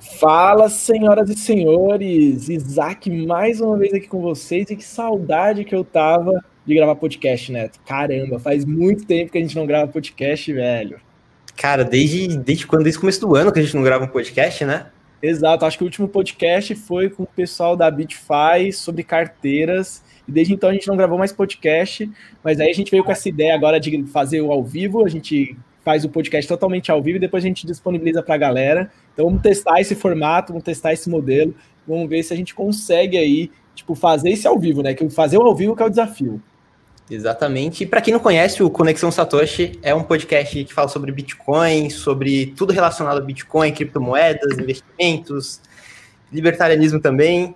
Fala, senhoras e senhores! Isaac mais uma vez aqui com vocês e que saudade que eu tava de gravar podcast, Neto. Caramba, faz muito tempo que a gente não grava podcast, velho. Cara, desde, desde quando? Desde o começo do ano que a gente não grava um podcast, né? Exato, acho que o último podcast foi com o pessoal da Bitfy sobre carteiras. E desde então a gente não gravou mais podcast, mas aí a gente veio com essa ideia agora de fazer o ao vivo. A gente faz o podcast totalmente ao vivo e depois a gente disponibiliza para a galera. Então vamos testar esse formato, vamos testar esse modelo, vamos ver se a gente consegue aí, tipo, fazer esse ao vivo, né? Que fazer o ao vivo que é o desafio. Exatamente. E para quem não conhece, o Conexão Satoshi é um podcast que fala sobre Bitcoin, sobre tudo relacionado a Bitcoin, criptomoedas, investimentos, libertarianismo também.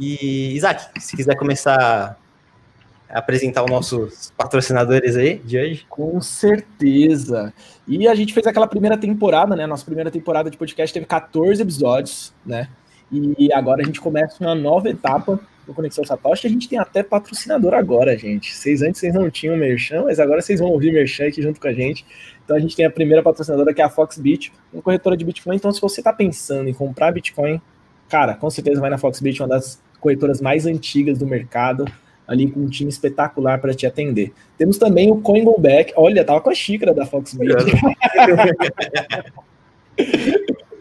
E, Isaac, se quiser começar apresentar os nossos patrocinadores aí de hoje? Com certeza. E a gente fez aquela primeira temporada, né? Nossa primeira temporada de podcast teve 14 episódios, né? E agora a gente começa uma nova etapa do Conexão Satoshi. A gente tem até patrocinador agora, gente. Vocês antes vocês não tinham merchan, mas agora vocês vão ouvir merchan aqui junto com a gente. Então a gente tem a primeira patrocinadora que é a Foxbit, uma corretora de Bitcoin. Então se você está pensando em comprar Bitcoin, cara, com certeza vai na Foxbit, uma das corretoras mais antigas do mercado ali com um time espetacular para te atender. Temos também o Coingoback. Olha, tava com a xícara da Foxbit.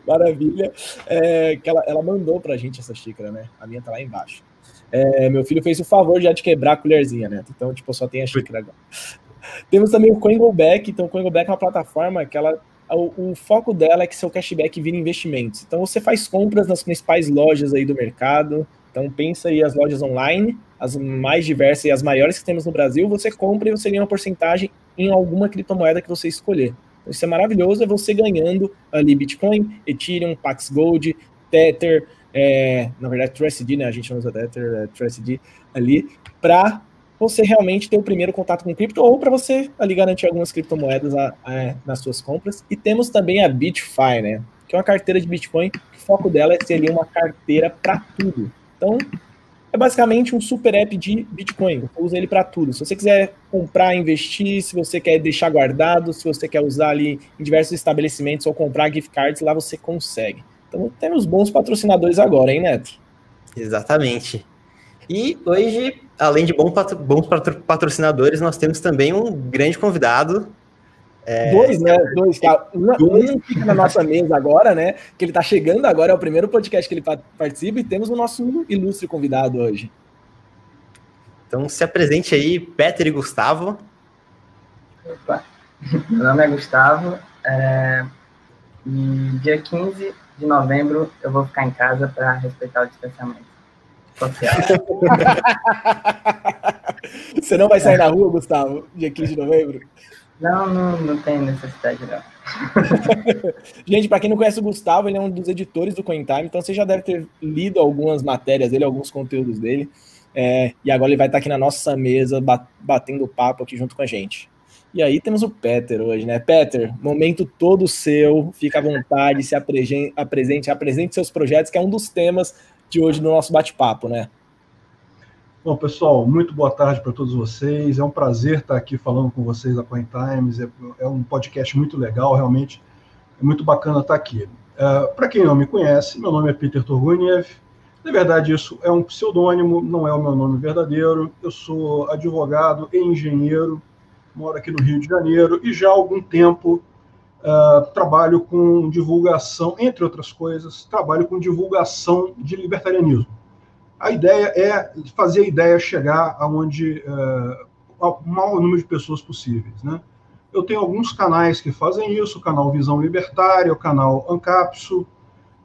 Maravilha. É, que ela, ela mandou pra gente essa xícara, né? A minha tá lá embaixo. É, meu filho fez o favor já de quebrar a colherzinha, né? Então, tipo, só tem a xícara agora. Temos também o CoinGoBack. Então, o CoinGoBack é uma plataforma que ela o, o, foco dela é que seu cashback vira investimentos. Então você faz compras nas principais lojas aí do mercado. Então pensa aí as lojas online as mais diversas e as maiores que temos no Brasil, você compra e você ganha uma porcentagem em alguma criptomoeda que você escolher. Então, isso é maravilhoso, é você ganhando ali Bitcoin, Ethereum, Pax Gold, Tether, é, na verdade TrustD, né? A gente usa Tether, é TrustD ali, para você realmente ter o primeiro contato com cripto ou para você ali garantir algumas criptomoedas a, a, nas suas compras. E temos também a Bitfy, né? Que é uma carteira de Bitcoin, o foco dela é ser ali uma carteira para tudo. Então, é basicamente um super app de Bitcoin. Usa ele para tudo. Se você quiser comprar, investir, se você quer deixar guardado, se você quer usar ali em diversos estabelecimentos ou comprar gift cards, lá você consegue. Então temos bons patrocinadores agora, hein, Neto? Exatamente. E hoje, além de bons patrocinadores, nós temos também um grande convidado é, dois, né? Dois. Um fica na nossa mesa agora, né? Que ele tá chegando agora, é o primeiro podcast que ele participa e temos o nosso ilustre convidado hoje. Então se apresente aí, Peter e Gustavo. Opa. Meu nome é Gustavo. É... E dia 15 de novembro eu vou ficar em casa para respeitar o distanciamento social. Você não vai sair na rua, Gustavo, dia 15 de novembro? Não, não, não tem necessidade, não. Gente, para quem não conhece o Gustavo, ele é um dos editores do CoinTime, então você já deve ter lido algumas matérias dele, alguns conteúdos dele. É, e agora ele vai estar aqui na nossa mesa, batendo papo aqui junto com a gente. E aí temos o Peter hoje, né? Peter, momento todo seu, fica à vontade, se apresente, apresente seus projetos, que é um dos temas de hoje do nosso bate-papo, né? Bom, pessoal, muito boa tarde para todos vocês. É um prazer estar aqui falando com vocês da Coin Times. É, é um podcast muito legal, realmente é muito bacana estar aqui. Uh, para quem não me conhece, meu nome é Peter Turguniev. Na verdade, isso é um pseudônimo, não é o meu nome verdadeiro. Eu sou advogado e engenheiro, moro aqui no Rio de Janeiro e já há algum tempo uh, trabalho com divulgação, entre outras coisas, trabalho com divulgação de libertarianismo a ideia é fazer a ideia chegar aonde uh, o maior número de pessoas possíveis, né? Eu tenho alguns canais que fazem isso, o canal Visão Libertária, o canal Ancapso.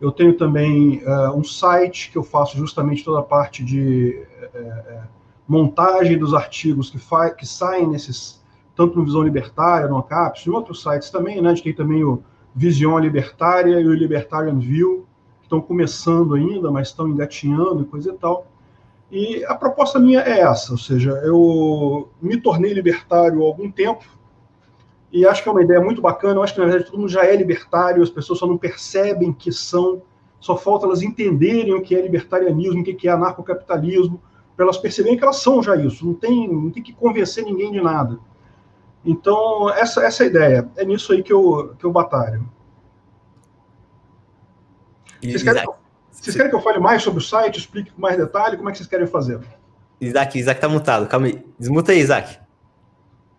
Eu tenho também uh, um site que eu faço justamente toda a parte de uh, montagem dos artigos que, que saem nesses, tanto no Visão Libertária, no Ancapso, e outros sites também, né? A gente tem também o Vision Libertária e o Libertarian View, estão começando ainda, mas estão engatinhando e coisa e tal. E a proposta minha é essa, ou seja, eu me tornei libertário há algum tempo, e acho que é uma ideia muito bacana. Eu acho que, na verdade, todo mundo já é libertário, as pessoas só não percebem que são, só falta elas entenderem o que é libertarianismo, o que é anarcocapitalismo, para elas perceberem que elas são já isso, não tem, não tem que convencer ninguém de nada. Então, essa, essa é a ideia, é nisso aí que eu, que eu batalho. Vocês querem, vocês querem que eu fale mais sobre o site, explique com mais detalhe? Como é que vocês querem fazer? Isaac, Isaac tá mutado. Calma aí. Desmuta aí, Isaac.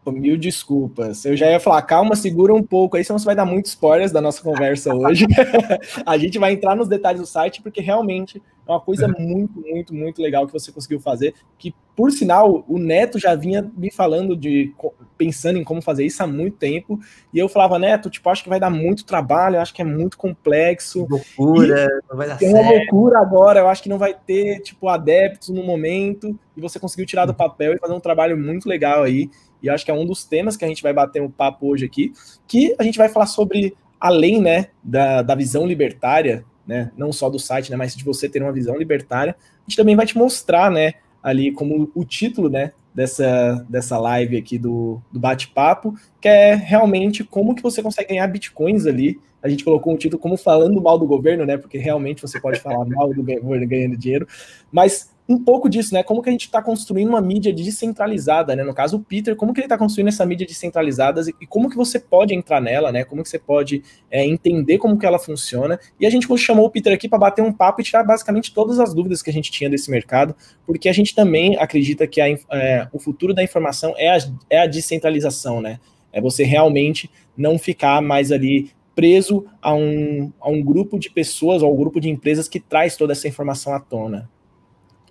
Mil desculpas. Eu já ia falar, calma, segura um pouco aí, senão você vai dar muitos spoilers da nossa conversa hoje. a gente vai entrar nos detalhes do site, porque realmente é uma coisa muito, muito, muito legal que você conseguiu fazer. Que, por sinal, o Neto já vinha me falando de pensando em como fazer isso há muito tempo. E eu falava, Neto, tipo, acho que vai dar muito trabalho, acho que é muito complexo. Loucura, e não vai dar certo. É uma loucura agora, eu acho que não vai ter, tipo, adeptos no momento. E você conseguiu tirar do papel e fazer um trabalho muito legal aí. E acho que é um dos temas que a gente vai bater um papo hoje aqui, que a gente vai falar sobre, além né, da, da visão libertária, né, não só do site, né, mas de você ter uma visão libertária, a gente também vai te mostrar, né, ali como o título, né, dessa, dessa live aqui do, do bate-papo, que é realmente como que você consegue ganhar bitcoins ali. A gente colocou um título como falando mal do governo, né, porque realmente você pode falar mal do governo ganhando dinheiro, mas um pouco disso, né? Como que a gente está construindo uma mídia descentralizada, né? No caso, o Peter, como que ele está construindo essa mídia descentralizada e como que você pode entrar nela, né? Como que você pode é, entender como que ela funciona. E a gente chamou o Peter aqui para bater um papo e tirar basicamente todas as dúvidas que a gente tinha desse mercado, porque a gente também acredita que a, é, o futuro da informação é a, é a descentralização, né? É você realmente não ficar mais ali preso a um, a um grupo de pessoas ou um grupo de empresas que traz toda essa informação à tona.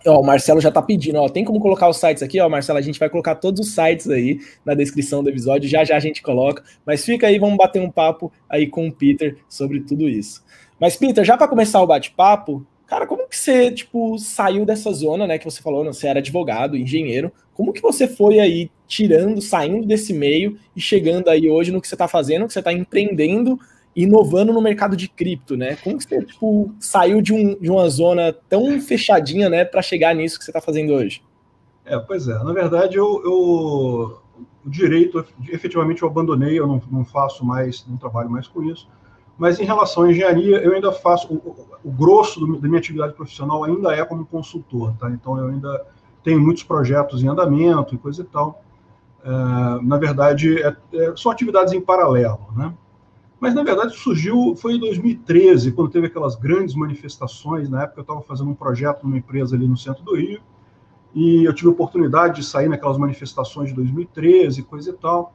Ó, o Marcelo já tá pedindo, ó, tem como colocar os sites aqui, ó, Marcelo, a gente vai colocar todos os sites aí na descrição do episódio, já já a gente coloca, mas fica aí, vamos bater um papo aí com o Peter sobre tudo isso. Mas Peter, já para começar o bate-papo, cara, como que você, tipo, saiu dessa zona, né, que você falou, você era advogado, engenheiro, como que você foi aí tirando, saindo desse meio e chegando aí hoje no que você tá fazendo, que você tá empreendendo inovando no mercado de cripto, né? Como que você tipo, saiu de, um, de uma zona tão fechadinha, né, para chegar nisso que você está fazendo hoje? É, pois é. Na verdade, eu, eu o direito, efetivamente, eu abandonei. Eu não, não, faço mais, não trabalho mais com isso. Mas em relação à engenharia, eu ainda faço o, o grosso do, da minha atividade profissional ainda é como consultor, tá? Então eu ainda tenho muitos projetos em andamento e coisa e tal. É, na verdade, é, é, são atividades em paralelo, né? Mas, na verdade, surgiu, foi em 2013, quando teve aquelas grandes manifestações. Na época, eu estava fazendo um projeto numa empresa ali no centro do Rio, e eu tive a oportunidade de sair naquelas manifestações de 2013, coisa e tal.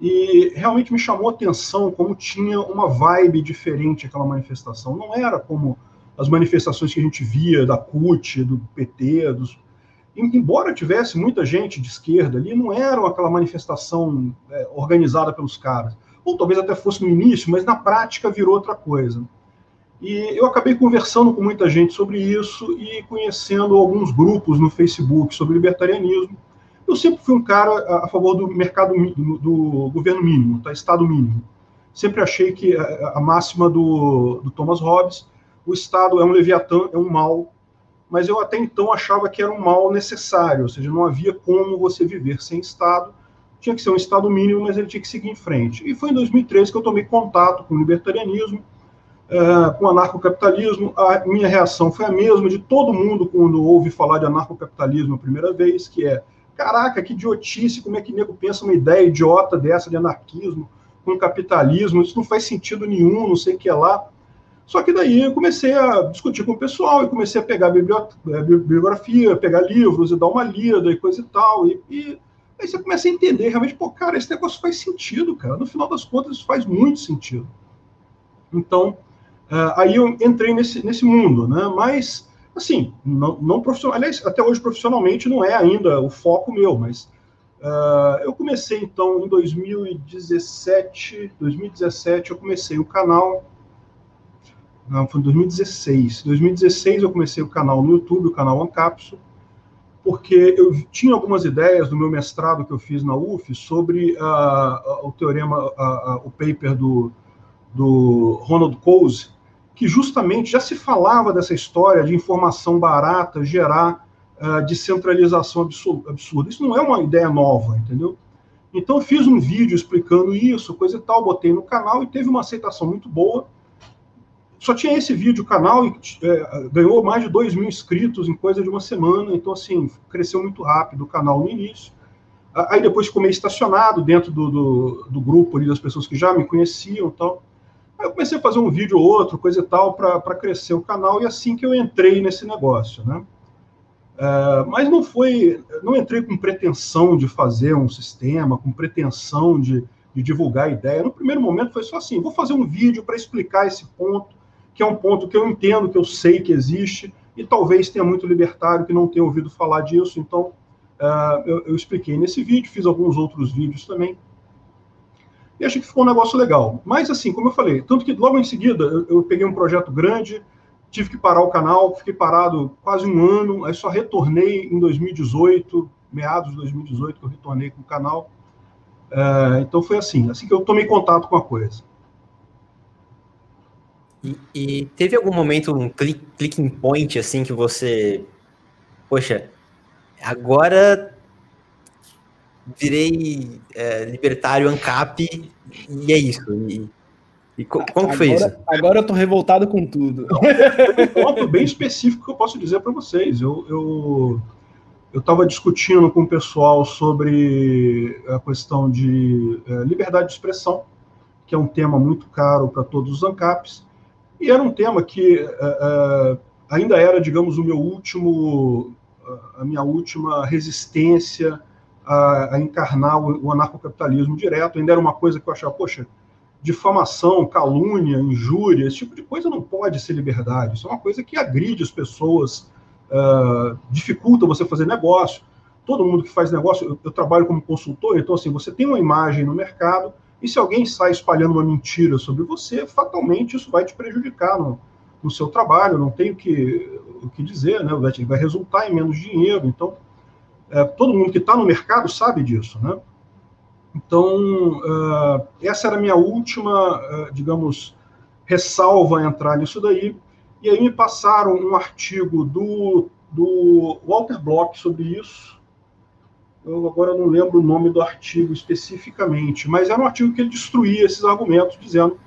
E realmente me chamou a atenção como tinha uma vibe diferente aquela manifestação. Não era como as manifestações que a gente via da CUT, do PT, dos... embora tivesse muita gente de esquerda ali, não era aquela manifestação é, organizada pelos caras ou talvez até fosse no início, mas na prática virou outra coisa. E eu acabei conversando com muita gente sobre isso e conhecendo alguns grupos no Facebook sobre libertarianismo. Eu sempre fui um cara a favor do mercado do, do governo mínimo, tá? Estado mínimo. Sempre achei que a, a máxima do, do Thomas Hobbes, o Estado é um leviatã, é um mal, mas eu até então achava que era um mal necessário, ou seja, não havia como você viver sem Estado tinha que ser um Estado mínimo, mas ele tinha que seguir em frente. E foi em 2013 que eu tomei contato com o libertarianismo, é, com o anarcocapitalismo. A minha reação foi a mesma de todo mundo quando ouve falar de anarcocapitalismo a primeira vez, que é, caraca, que idiotice, como é que nego pensa uma ideia idiota dessa de anarquismo com capitalismo, isso não faz sentido nenhum, não sei o que é lá. Só que daí eu comecei a discutir com o pessoal e comecei a pegar é, bibliografia, pegar livros e dar uma lida e coisa e tal. E, e Aí você começa a entender realmente, pô, cara, esse negócio faz sentido, cara. No final das contas, isso faz muito sentido. Então, uh, aí eu entrei nesse, nesse mundo, né? Mas, assim, não, não profissional. Aliás, até hoje profissionalmente não é ainda o foco meu, mas uh, eu comecei então em 2017. 2017 eu comecei o canal. Não, foi em 2016. Em 2016 eu comecei o canal no YouTube, o canal Ancapso porque eu tinha algumas ideias do meu mestrado que eu fiz na UF sobre uh, o teorema, uh, uh, o paper do, do Ronald Coase, que justamente já se falava dessa história de informação barata gerar descentralização absurda. Isso não é uma ideia nova, entendeu? Então eu fiz um vídeo explicando isso, coisa e tal, botei no canal e teve uma aceitação muito boa só tinha esse vídeo, o canal é, ganhou mais de 2 mil inscritos em coisa de uma semana, então, assim, cresceu muito rápido o canal no início. Aí depois ficou meio estacionado dentro do, do, do grupo ali das pessoas que já me conheciam e tal. Aí eu comecei a fazer um vídeo ou outro, coisa e tal, para crescer o canal, e assim que eu entrei nesse negócio, né? É, mas não foi, não entrei com pretensão de fazer um sistema, com pretensão de, de divulgar a ideia. No primeiro momento foi só assim: vou fazer um vídeo para explicar esse ponto, que é um ponto que eu entendo, que eu sei que existe, e talvez tenha muito libertário que não tenha ouvido falar disso. Então, uh, eu, eu, expliquei nesse vídeo, fiz alguns outros vídeos também. E achei que ficou um negócio legal. Mas, assim, como eu falei, tanto que logo em seguida eu, eu peguei um projeto grande, tive que parar o canal, fiquei parado quase um ano, aí só retornei em 2018, meados de 2018 que eu retornei com o canal. Uh, então foi assim, assim que eu tomei contato com a coisa. E, e teve algum momento, um click, clicking point, assim, que você. Poxa, agora virei é, libertário ANCAP e é isso. E, e co como agora, foi isso? Agora eu tô revoltado com tudo. Tem um ponto bem específico que eu posso dizer para vocês. Eu, eu eu estava discutindo com o pessoal sobre a questão de é, liberdade de expressão, que é um tema muito caro para todos os ANCAPs, e era um tema que uh, ainda era, digamos, o meu último, a minha última resistência a, a encarnar o, o anarcocapitalismo direto. Ainda era uma coisa que eu achava, poxa, difamação, calúnia, injúria, esse tipo de coisa não pode ser liberdade. Isso é uma coisa que agride as pessoas, uh, dificulta você fazer negócio. Todo mundo que faz negócio, eu, eu, trabalho como consultor, então assim, você tem uma imagem no mercado, e se alguém sai espalhando uma mentira sobre você, fatalmente isso vai te prejudicar no, no seu trabalho, não tem o que, o que dizer, né? vai, vai resultar em menos dinheiro. Então, é, todo mundo que está no mercado sabe disso. Né? Então, uh, essa era a minha última, uh, digamos, ressalva a entrar nisso daí. E aí me passaram um artigo do, do Walter Block sobre isso, eu agora não lembro o nome do artigo especificamente, mas era um artigo que ele destruía esses argumentos, dizendo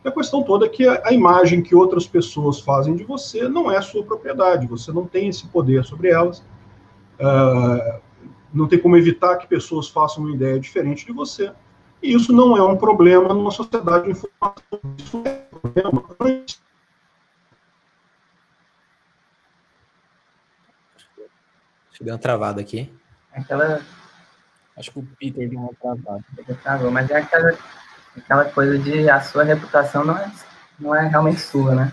que a questão toda é que a, imagem que outras pessoas fazem de você não é sua propriedade, você não tem esse poder sobre elas, uh, não tem como evitar que pessoas façam uma ideia diferente de você, e isso não é um problema numa sociedade de informação, isso é um problema Deu uma travada aqui. Aquela. Acho que o Peter deu uma travada. Travou, mas é aquela, aquela coisa de a sua reputação não é, não é realmente sua, né?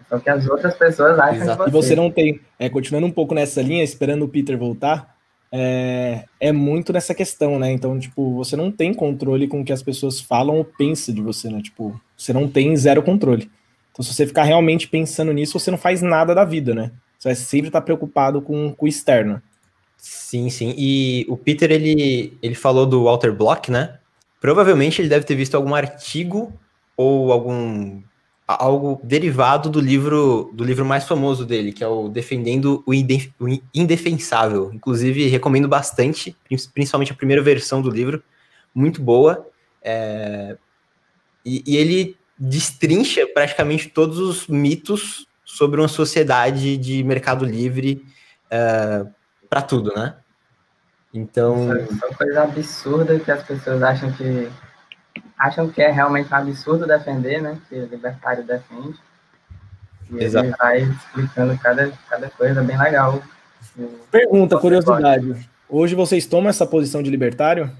É só que as outras pessoas acham Exato. que você. E você não tem. É, continuando um pouco nessa linha, esperando o Peter voltar, é, é muito nessa questão, né? Então, tipo, você não tem controle com o que as pessoas falam ou pensam de você, né? Tipo, você não tem zero controle. Então, se você ficar realmente pensando nisso, você não faz nada da vida, né? Você vai sempre estar preocupado com, com o externo. Sim, sim. E o Peter, ele, ele falou do Walter Block, né? Provavelmente ele deve ter visto algum artigo ou algum algo derivado do livro do livro mais famoso dele, que é o Defendendo o, Indefensável. Inclusive, recomendo bastante, principalmente a primeira versão do livro, muito boa. É... E, e, ele destrincha praticamente todos os mitos sobre uma sociedade de mercado livre é, para tudo, né? Então. São coisas absurdas que as pessoas acham que. acham que é realmente um absurdo defender, né? Que o libertário defende. E Exato. ele vai explicando cada, cada coisa bem legal. Pergunta, curiosidade. Pode. Hoje vocês tomam essa posição de libertário?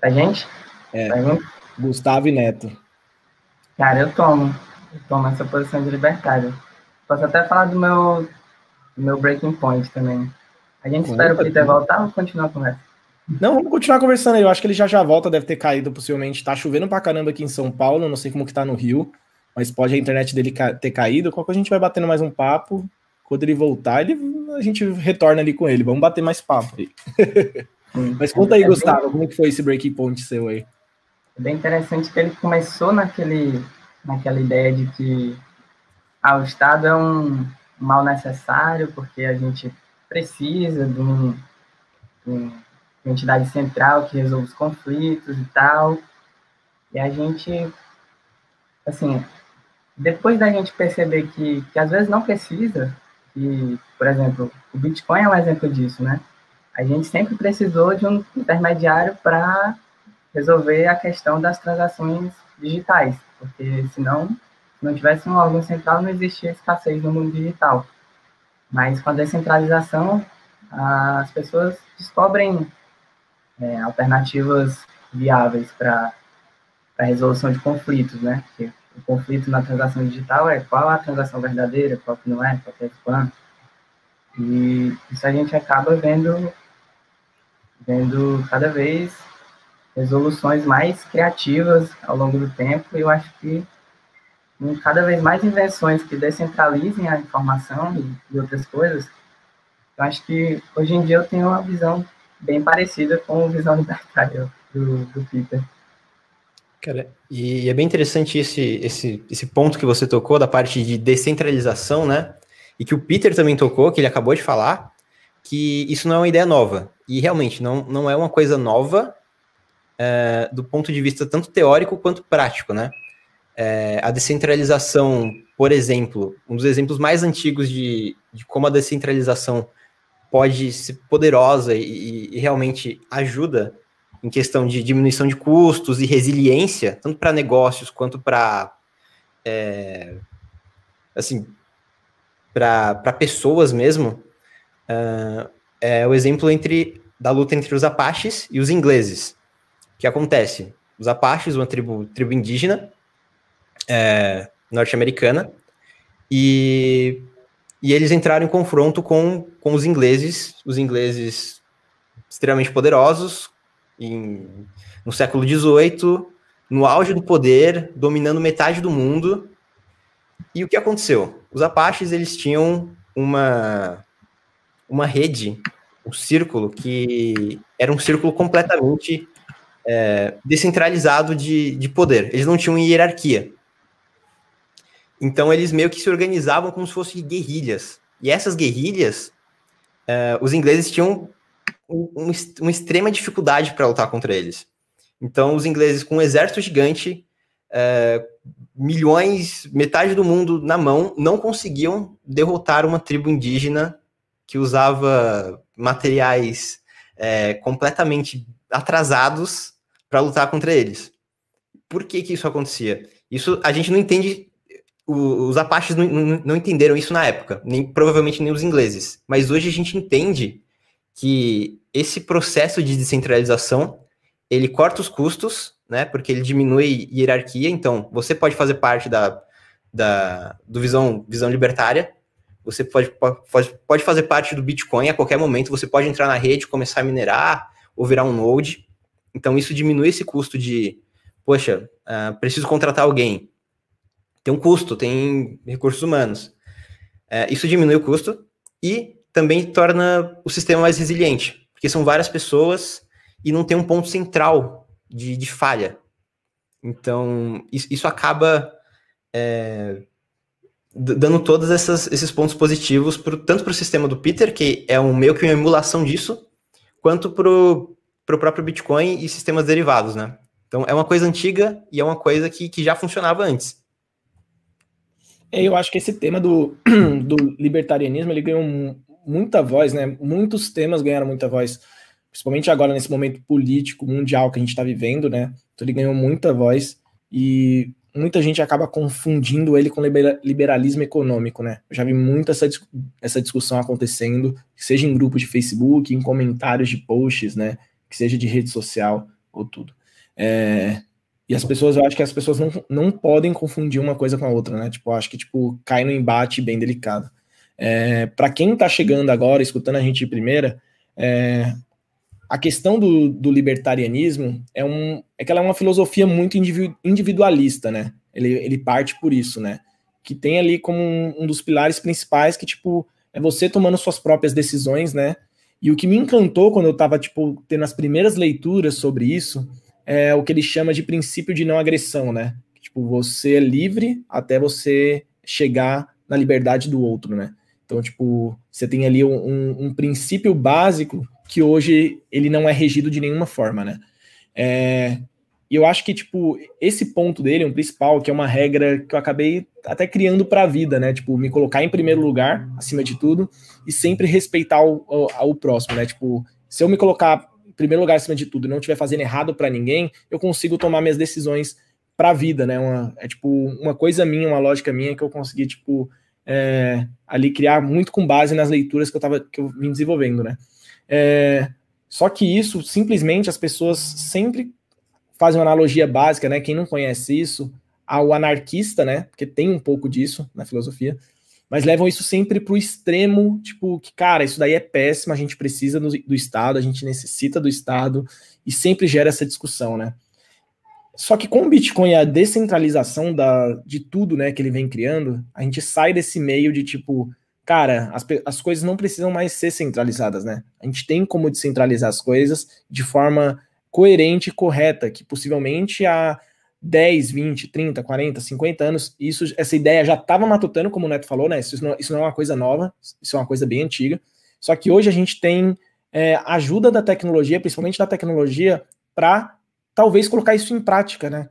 A gente? É. Gustavo e Neto. Cara, eu tomo. Eu tomo essa posição de libertário. Posso até falar do meu meu breaking point também. A gente espera o Peter voltar ou continuar a conversa? Não, vamos continuar conversando aí. Eu acho que ele já já volta, deve ter caído possivelmente. Tá chovendo pra caramba aqui em São Paulo, não sei como que tá no Rio, mas pode a internet dele ter caído. Qualquer a gente vai batendo mais um papo. Quando ele voltar, ele, a gente retorna ali com ele. Vamos bater mais papo aí. mas conta aí, é Gustavo, bem... como que foi esse breaking point seu aí? É bem interessante que ele começou naquele, naquela ideia de que ah, o Estado é um, mal necessário, porque a gente precisa de, um, de uma entidade central que resolva os conflitos e tal. E a gente, assim, depois da gente perceber que, que às vezes não precisa, que, por exemplo, o Bitcoin é um exemplo disso, né? A gente sempre precisou de um intermediário para resolver a questão das transações digitais, porque senão, se não tivesse um órgão central, não existia escassez no mundo digital. Mas com a descentralização, as pessoas descobrem é, alternativas viáveis para a resolução de conflitos, né? Porque o conflito na transação digital é qual a transação verdadeira, qual que não é, qual que é spam. E isso a gente acaba vendo, vendo cada vez resoluções mais criativas ao longo do tempo. E eu acho que cada vez mais invenções que descentralizem a informação e, e outras coisas. Eu acho que hoje em dia eu tenho uma visão bem parecida com a visão libertária do, do Peter. Cara, e é bem interessante esse, esse, esse ponto que você tocou da parte de descentralização, né? E que o Peter também tocou, que ele acabou de falar, que isso não é uma ideia nova. E realmente não, não é uma coisa nova é, do ponto de vista tanto teórico quanto prático, né? É, a descentralização, por exemplo, um dos exemplos mais antigos de, de como a descentralização pode ser poderosa e, e realmente ajuda em questão de diminuição de custos e resiliência, tanto para negócios quanto para é, assim para pessoas mesmo, uh, é o exemplo entre da luta entre os Apaches e os ingleses. O que acontece? Os Apaches, uma tribo, tribo indígena é, norte-americana, e, e eles entraram em confronto com, com os ingleses, os ingleses extremamente poderosos, em, no século XVIII, no auge do poder, dominando metade do mundo. E o que aconteceu? Os Apaches eles tinham uma uma rede, um círculo que era um círculo completamente é, descentralizado de, de poder. Eles não tinham hierarquia. Então eles meio que se organizavam como se fossem guerrilhas. E essas guerrilhas, é, os ingleses tinham um, uma extrema dificuldade para lutar contra eles. Então, os ingleses, com um exército gigante, é, milhões, metade do mundo na mão, não conseguiam derrotar uma tribo indígena que usava materiais é, completamente atrasados para lutar contra eles. Por que, que isso acontecia? Isso a gente não entende. Os Apaches não, não, não entenderam isso na época, nem provavelmente nem os ingleses. Mas hoje a gente entende que esse processo de descentralização ele corta os custos, né? Porque ele diminui hierarquia. Então, você pode fazer parte da, da do visão, visão libertária. Você pode, pode, pode fazer parte do Bitcoin a qualquer momento. Você pode entrar na rede, começar a minerar ou virar um node. Então, isso diminui esse custo de, poxa, uh, preciso contratar alguém. Tem um custo, tem recursos humanos. Uh, isso diminui o custo e também torna o sistema mais resiliente, porque são várias pessoas e não tem um ponto central de, de falha. Então, isso, isso acaba é, dando todos esses pontos positivos, pro, tanto para o sistema do Peter, que é um meio que uma emulação disso, quanto para o próprio Bitcoin e sistemas derivados, né? Então, é uma coisa antiga e é uma coisa que, que já funcionava antes. É, eu acho que esse tema do, do libertarianismo ele ganhou muita voz, né? Muitos temas ganharam muita voz, principalmente agora nesse momento político mundial que a gente está vivendo, né? Então ele ganhou muita voz e muita gente acaba confundindo ele com liberalismo econômico, né? Eu já vi muito essa, essa discussão acontecendo, seja em grupos de Facebook, em comentários de posts, né? Que seja de rede social ou tudo. É, e as pessoas, eu acho que as pessoas não, não podem confundir uma coisa com a outra, né? Tipo, acho que tipo, cai no embate bem delicado. É, para quem está chegando agora, escutando a gente de primeira, é, a questão do, do, libertarianismo é, um, é que ela é uma filosofia muito individualista, né? Ele, ele parte por isso, né? Que tem ali como um, um dos pilares principais que, tipo, é você tomando suas próprias decisões, né? E o que me encantou quando eu estava tipo, tendo as primeiras leituras sobre isso é o que ele chama de princípio de não agressão, né? Tipo, você é livre até você chegar na liberdade do outro, né? Então, tipo, você tem ali um, um, princípio básico que hoje ele não é regido de nenhuma forma, né? É, e eu acho que, tipo, esse ponto dele, um principal, que é uma regra que eu acabei até criando para a vida, né? Tipo, me colocar em primeiro lugar, acima de tudo, e sempre respeitar o, o, o próximo, né? Tipo, se eu me colocar primeiro lugar acima de tudo e não estiver fazendo errado para ninguém, eu consigo tomar minhas decisões para a vida, né? Uma, é tipo uma coisa minha, uma lógica minha que eu consegui tipo é, ali criar muito com base nas leituras que eu tava que eu vim desenvolvendo, né? É, só que isso simplesmente as pessoas sempre fazem uma analogia básica, né? Quem não conhece isso, ao anarquista, né? Porque tem um pouco disso na filosofia, mas levam isso sempre para o extremo, tipo, que, cara, isso daí é péssimo, a gente precisa do, do Estado, a gente necessita do Estado, e sempre gera essa discussão, né? Só que com o Bitcoin a descentralização da, de tudo né, que ele vem criando, a gente sai desse meio de tipo, cara, as, as coisas não precisam mais ser centralizadas, né? A gente tem como descentralizar as coisas de forma coerente e correta, que possivelmente há 10, 20, 30, 40, 50 anos, isso, essa ideia já estava matutando, como o Neto falou, né? Isso não, isso não é uma coisa nova, isso é uma coisa bem antiga. Só que hoje a gente tem é, ajuda da tecnologia, principalmente da tecnologia, para talvez colocar isso em prática, né?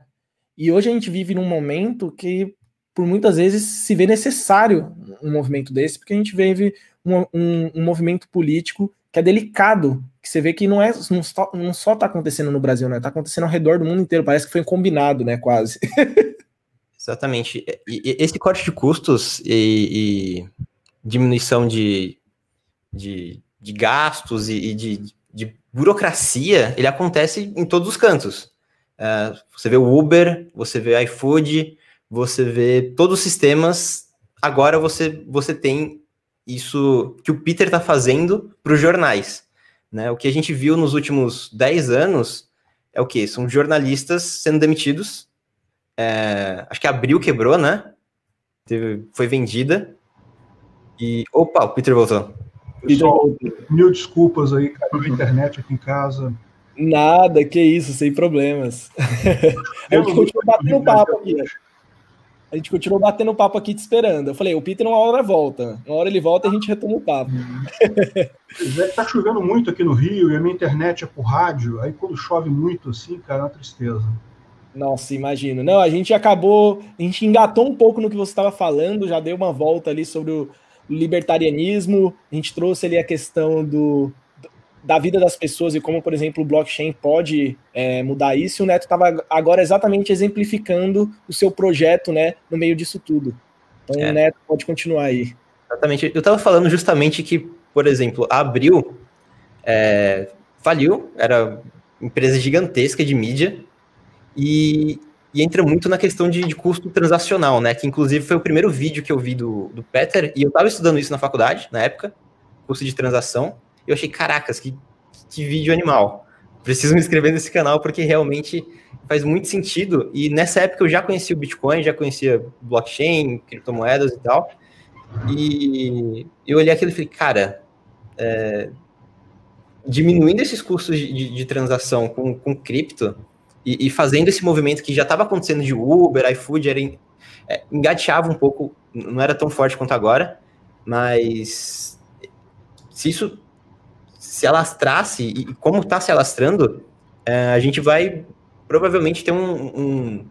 E hoje a gente vive num momento que, por muitas vezes, se vê necessário um movimento desse, porque a gente vive um, um, um movimento político que é delicado, que você vê que não é não só, não só tá acontecendo no Brasil, né? Tá acontecendo ao redor do mundo inteiro, parece que foi combinado, né? Quase. Exatamente. E, esse corte de custos e, e diminuição de, de, de gastos e, e de, de burocracia, ele acontece em todos os cantos. Uh, você vê o Uber, você vê o iFood, você vê todos os sistemas. Agora você, você tem isso que o Peter está fazendo para os jornais. Né? O que a gente viu nos últimos 10 anos é o que? São jornalistas sendo demitidos. É, acho que a Abril quebrou, né? Teve, foi vendida. E. Opa, o Peter voltou. Pessoal, mil desculpas aí, caiu a internet aqui em casa. Nada, que isso, sem problemas. a gente continuou batendo papo aqui. A gente continuou batendo papo aqui te esperando. Eu falei, o Peter uma hora volta. Uma hora ele volta e a gente retoma o papo. É, tá chovendo muito aqui no Rio e a minha internet é por rádio. Aí quando chove muito assim, cara, é uma tristeza. Nossa, imagino. Não, a gente acabou, a gente engatou um pouco no que você estava falando, já deu uma volta ali sobre o libertarianismo, a gente trouxe ali a questão do, da vida das pessoas e como, por exemplo, o blockchain pode é, mudar isso. E o Neto estava agora exatamente exemplificando o seu projeto né, no meio disso tudo. Então, é. o Neto pode continuar aí. Exatamente. Eu estava falando justamente que, por exemplo, a Abril é, faliu, era empresa gigantesca de mídia, e e entra muito na questão de, de, custo transacional, né? Que inclusive foi o primeiro vídeo que eu vi do, do Peter, e eu estava estudando isso na faculdade, na época, custo de transação, eu achei, caracas, que, que vídeo animal. Preciso me inscrever nesse canal porque realmente faz muito sentido. E nessa época eu já conhecia o Bitcoin, já conhecia blockchain, criptomoedas e tal. E eu olhei aquilo e falei, cara, é, diminuindo esses custos de, de, de transação com, com cripto, e, e fazendo esse movimento que já estava acontecendo de Uber, iFood, era, é, engateava um pouco, não era tão forte quanto agora, mas se isso se alastrasse, e como está se alastrando, é, a gente vai provavelmente ter um, um,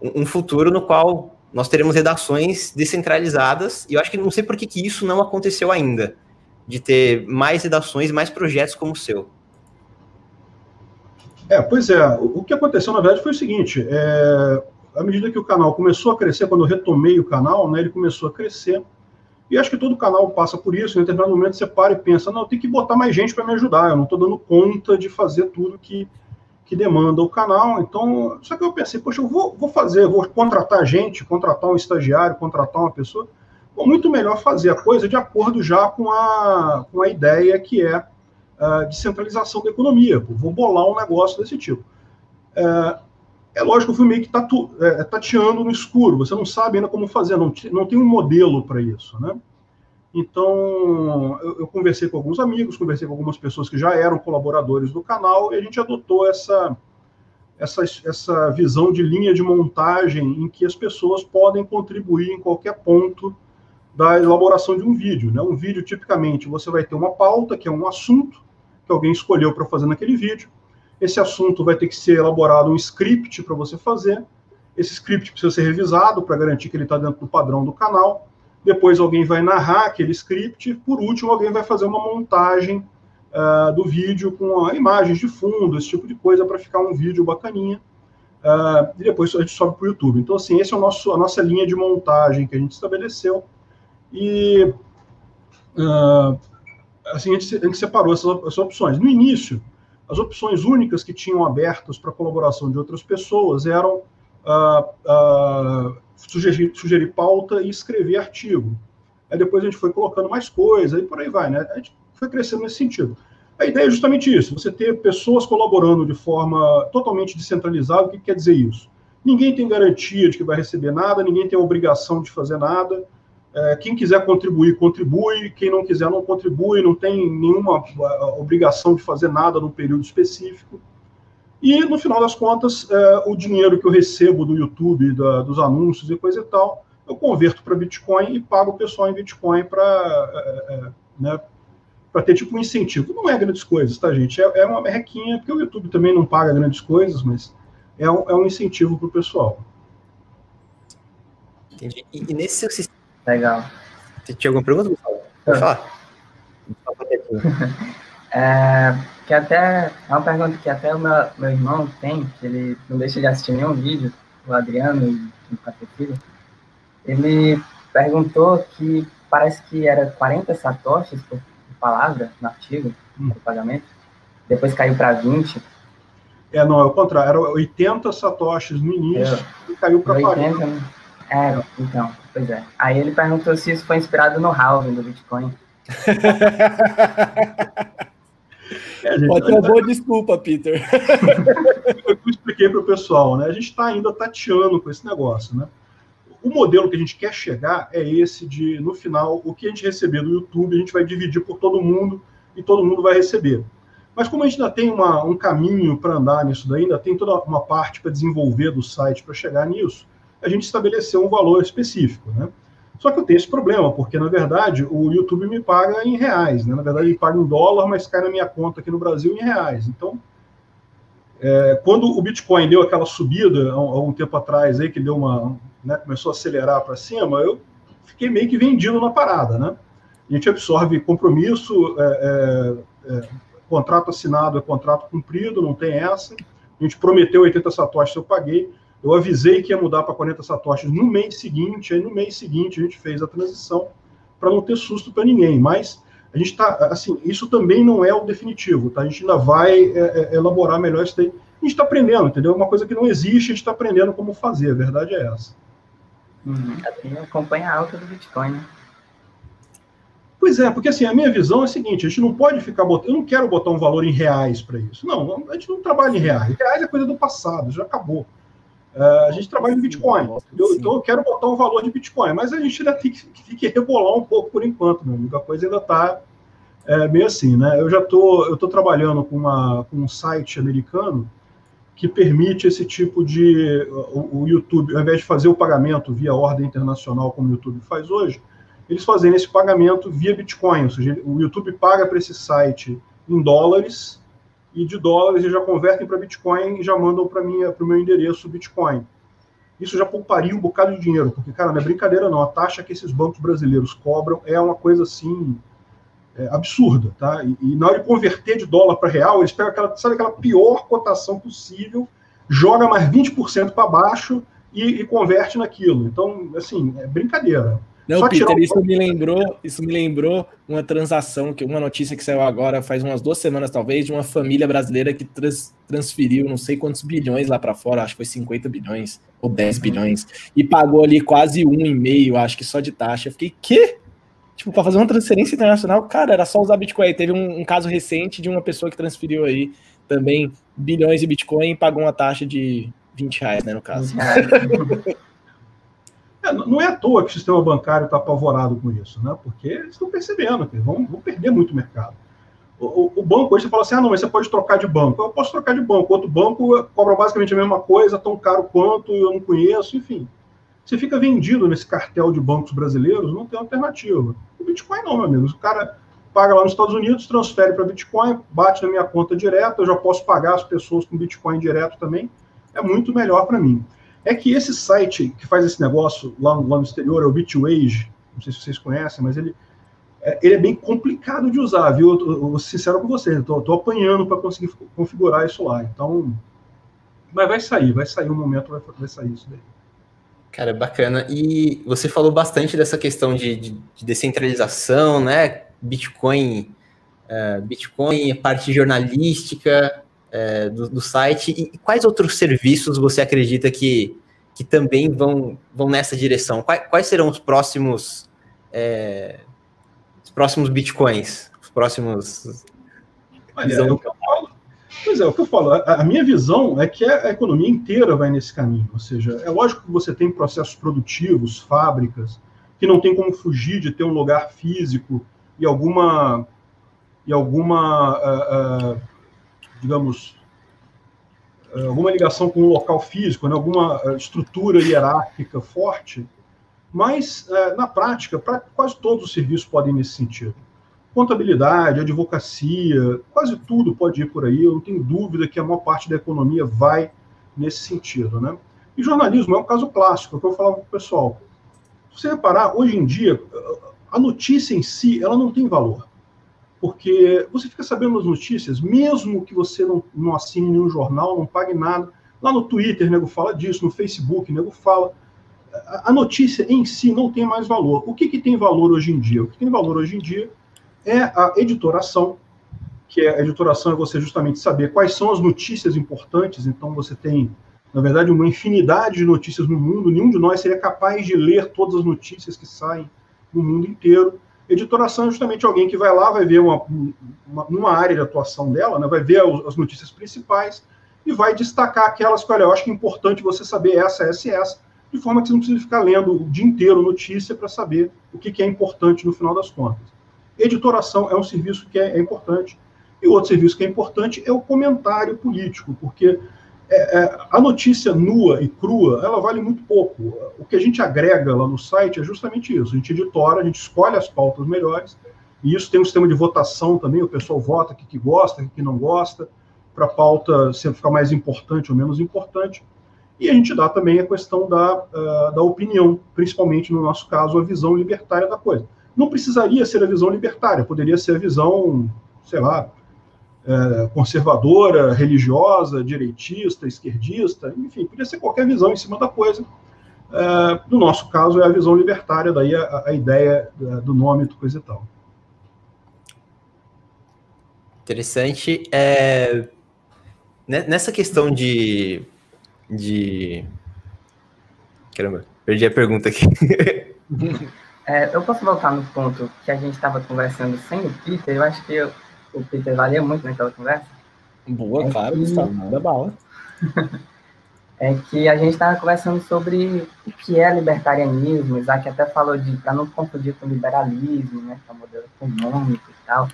um, futuro no qual nós teremos redações descentralizadas, e eu acho que não sei por que, que isso não aconteceu ainda, de ter mais redações, mais projetos como o seu. É, pois é. O que aconteceu, na verdade, foi o seguinte: é, à medida que o canal começou a crescer, quando eu retomei o canal, né, ele começou a crescer. E acho que todo canal passa por isso. Em determinado momento você para e pensa: não, tem que botar mais gente para me ajudar. Eu não estou dando conta de fazer tudo que, que demanda o canal. Então, só que eu pensei: poxa, eu vou, vou fazer, vou contratar gente, contratar um estagiário, contratar uma pessoa. Bom, muito melhor fazer a coisa de acordo já com a, com a ideia que é uh, de centralização da economia. Vou bolar um negócio desse tipo. É, é lógico que eu fui meio que tatu, é, tateando no escuro, você não sabe ainda como fazer, não, não tem um modelo para isso, né? Então, eu, eu, conversei com alguns amigos, conversei com algumas pessoas que já eram colaboradores do canal, e a gente adotou essa, essa, essa visão de linha de montagem em que as pessoas podem contribuir em qualquer ponto da elaboração de um vídeo. Né? Um vídeo, tipicamente, você vai ter uma pauta, que é um assunto, que alguém escolheu para fazer naquele vídeo. Esse assunto vai ter que ser elaborado um script para você fazer. Esse script precisa ser revisado para garantir que ele está dentro do padrão do canal. Depois alguém vai narrar aquele script. Por último, alguém vai fazer uma montagem uh, do vídeo com imagens de fundo, esse tipo de coisa, para ficar um vídeo bacaninha. uh, e depois a gente sobe para o YouTube. Então, assim, essa é o nosso, a nossa linha de montagem que a gente estabeleceu. E uh, assim, a gente, a gente separou essas, essas, opções. No início, as opções únicas que tinham abertas para colaboração de outras pessoas eram uh, sugerir, sugerir pauta e escrever artigo. Aí depois a gente foi colocando mais coisas, e por aí vai, né? A gente foi crescendo nesse sentido. A ideia é justamente isso: você ter pessoas colaborando de forma totalmente descentralizada. O que quer dizer isso? Ninguém tem garantia de que vai receber nada, ninguém tem obrigação de fazer nada. É, quem quiser contribuir, contribui. Quem não quiser, não contribui. Não tem nenhuma obrigação de fazer nada num período específico. E, no final das contas, é, o dinheiro que eu recebo do YouTube, da, dos anúncios e coisa e tal, eu converto para Bitcoin e pago o pessoal em Bitcoin para é, é, né, ter tipo um incentivo. Não é grandes coisas, tá, gente? É, é uma merrequinha, porque o YouTube também não paga grandes coisas, mas é um, é um incentivo para o pessoal. Entendi. E, e, nesse seu. Legal. Você tinha alguma pergunta, Gustavo? Pode falar. é, que até, é uma pergunta que até o meu, meu irmão tem, que ele não deixa de assistir nenhum vídeo, o Adriano e o Filho. Ele perguntou que parece que era 40 satoshis por palavra no artigo, hum. no pagamento. Depois caiu para 20. É, não, é o contrário. Era 80 satoshis no início é, e caiu para 40. Né? É, então, pois é. Aí ele perguntou se isso foi inspirado no halving do Bitcoin. Pode ter uma boa desculpa, Peter. eu expliquei para o pessoal, né? A gente está ainda tateando com esse negócio, né? o modelo que a gente quer chegar é esse de, no final, o que a gente receber do YouTube, a gente vai dividir por todo mundo e todo mundo vai receber. Mas como a gente ainda tem uma, um caminho para andar nisso daí, ainda tem toda uma parte para desenvolver do site para chegar nisso, a gente estabeleceu um valor específico, né? Só que eu tenho esse problema, porque, na verdade, o YouTube me paga em reais, né? Na verdade, ele paga em dólar, mas cai na minha conta aqui no Brasil em reais. Então, é, quando o Bitcoin deu aquela subida, há um, tempo atrás, aí, que deu uma, né, começou a acelerar para cima, eu fiquei meio que vendido na parada, né? A gente absorve compromisso, é, é, é, contrato assinado é contrato cumprido, não tem essa. A gente prometeu 80 satoshis, eu paguei. Eu avisei que ia mudar para 40 satoshis no mês seguinte, aí no mês seguinte a gente fez a transição para não ter susto para ninguém. Mas a gente está, assim, isso também não é o definitivo, tá? A gente ainda vai é, é, elaborar melhor isso daí. A gente está aprendendo, entendeu? Uma coisa que não existe, a gente está aprendendo como fazer, a verdade é essa. Uhum. Acompanha a alta do Bitcoin, né? Pois é, porque assim, a minha visão é a seguinte, a gente não pode ficar botando, eu não quero botar um valor em reais para isso. Não, a gente não trabalha em reais. Reais é coisa do passado, já acabou. Uh, a gente trabalha em Bitcoin. Entendeu? Então eu quero botar um valor de Bitcoin, mas a gente ainda tem que, tem que rebolar um pouco por enquanto, meu amigo. A coisa ainda está é, meio assim, né? Eu já tô, eu tô trabalhando com, uma, com um site americano que permite esse tipo de. O, o, YouTube, ao invés de fazer o pagamento via ordem internacional, como o YouTube faz hoje, eles fazem esse pagamento via Bitcoin. Ou seja, o YouTube paga para esse site em dólares e de dólares eles já convertem para Bitcoin e já mandam para o meu endereço Bitcoin. Isso já pouparia um bocado de dinheiro, porque, cara, não é brincadeira não. A taxa que esses bancos brasileiros cobram é uma coisa assim é, absurda, tá? E, e, na hora de converter de dólar para real, eles pegam aquela, sabe, aquela pior cotação possível, joga mais 20% para baixo e, e, converte naquilo. Então, assim, é brincadeira. Não, Só Peter, isso me lembrou, isso me lembrou uma transação, que uma notícia que saiu agora, faz umas duas semanas talvez, de uma família brasileira que trans, transferiu não sei quantos bilhões lá para fora, acho que foi 50 bilhões ou 10 bilhões, e pagou ali quase um e meio, acho que só de taxa. Eu fiquei, que? tipo, para fazer uma transferência internacional, cara, era só usar Bitcoin. Teve um, um, caso recente de uma pessoa que transferiu aí também bilhões de Bitcoin e pagou uma taxa de 20 reais, né, no caso. É, não é à toa que o sistema bancário está apavorado com isso, né? Porque eles estão percebendo que vão, vão perder muito mercado. O, o, o, banco hoje você fala assim: ah, não, mas você pode trocar de banco. Eu posso trocar de banco. Outro banco cobra basicamente a mesma coisa, tão caro quanto, eu não conheço, enfim. Você fica vendido nesse cartel de bancos brasileiros, não tem alternativa. O Bitcoin não, meu amigo. O cara paga lá nos Estados Unidos, transfere para Bitcoin, bate na minha conta direto, eu já posso pagar as pessoas com Bitcoin direto também. É muito melhor para mim. É que esse site que faz esse negócio lá, lá no exterior, é o Bitwage, não sei se vocês conhecem, mas ele, é, ele é bem complicado de usar, viu? Eu, eu, eu sincero com vocês, estou apanhando para conseguir configurar isso lá. Então, mas vai sair, vai sair um momento, vai, vai sair isso daí. Cara, bacana. E você falou bastante dessa questão de, de, de descentralização, né? Bitcoin, uh, Bitcoin, a parte jornalística uh, do, do, site. E quais outros serviços você acredita que, que também vão, vão nessa direção? Quais, quais serão os próximos, uh, os próximos Bitcoins? Os próximos. Olha, é o que eu falo Pois é, o que eu falo, a, a, minha visão é que a economia inteira vai nesse caminho. Ou seja, é lógico que você tem processos produtivos, fábricas, que não tem como fugir de ter um lugar físico e alguma, e alguma uh, uh, digamos, uh, alguma ligação com um local físico, né, alguma estrutura hierárquica forte, mas, na prática, pra, quase todos os serviços podem ir nesse sentido contabilidade, advocacia, quase tudo pode ir por aí. Eu não tenho dúvida que a maior parte da economia vai nesse sentido, né? E jornalismo é um caso clássico, é o que eu falava para o pessoal. Se você reparar, hoje em dia, a notícia em si, ela não tem valor. Porque você fica sabendo as notícias, mesmo que você não, não assine nenhum jornal, não pague nada. Lá no Twitter, nego fala disso, no Facebook, nego fala. A notícia em si não tem mais valor. O que, que tem valor hoje em dia? O que tem valor hoje em dia é a editoração, que é a editoração é você justamente saber quais são as notícias importantes, então você tem, na verdade, uma infinidade de notícias no mundo, nenhum de nós seria capaz de ler todas as notícias que saem no mundo inteiro. Editoração é justamente alguém que vai lá, vai ver uma, uma, uma área de atuação dela, né, vai ver as notícias principais e vai destacar aquelas que, olha, eu acho que é importante você saber essa, essa e essa, de forma que você não precisa ficar lendo o dia inteiro notícia para saber o que, que é importante no final das contas. Editoração é um serviço que é, é importante. E outro serviço que é importante é o comentário político, porque é, é, a notícia nua e crua, ela vale muito pouco. O que a gente agrega lá no site é justamente isso. A gente editora, a gente escolhe as pautas melhores, e isso tem um sistema de votação também, o pessoal vota o que, que gosta, o que, que não gosta, para a pauta sempre ficar mais importante ou menos importante. E a gente dá também a questão da, uh, da opinião, principalmente no nosso caso, a visão libertária da coisa não precisaria ser a visão libertária, poderia ser a visão, sei lá, é, conservadora, religiosa, direitista, esquerdista, enfim, podia ser qualquer visão em cima da coisa. É, no nosso caso, é a visão libertária, daí a, a ideia do nome, coisa e tal. Interessante. É, nessa questão de, de. Caramba, perdi a pergunta aqui. É, eu posso voltar no ponto que a gente estava conversando sem o Peter? Eu acho que eu, o Peter valia muito naquela conversa. Boa, é claro, que... Gustavo, nada bala. é que a gente estava conversando sobre o que é libertarianismo. Isaac até falou de para não confundir com liberalismo, né, que é o modelo econômico e tal.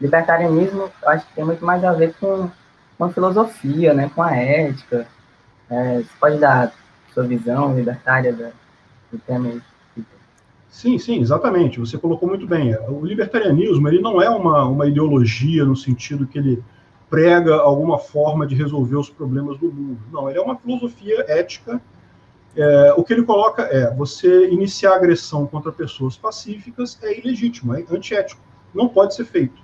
Libertarianismo, eu acho que tem muito mais a ver com, com a filosofia, né, com a ética. É, você pode dar sua visão libertária do tema aí? Sim, sim, exatamente. Você colocou muito bem. O libertarianismo ele não é uma, uma ideologia no sentido que ele prega alguma forma de resolver os problemas do mundo. Não, ele é uma filosofia ética. É, o que ele coloca é você iniciar agressão contra pessoas pacíficas é ilegítimo, é antiético. Não pode ser feito.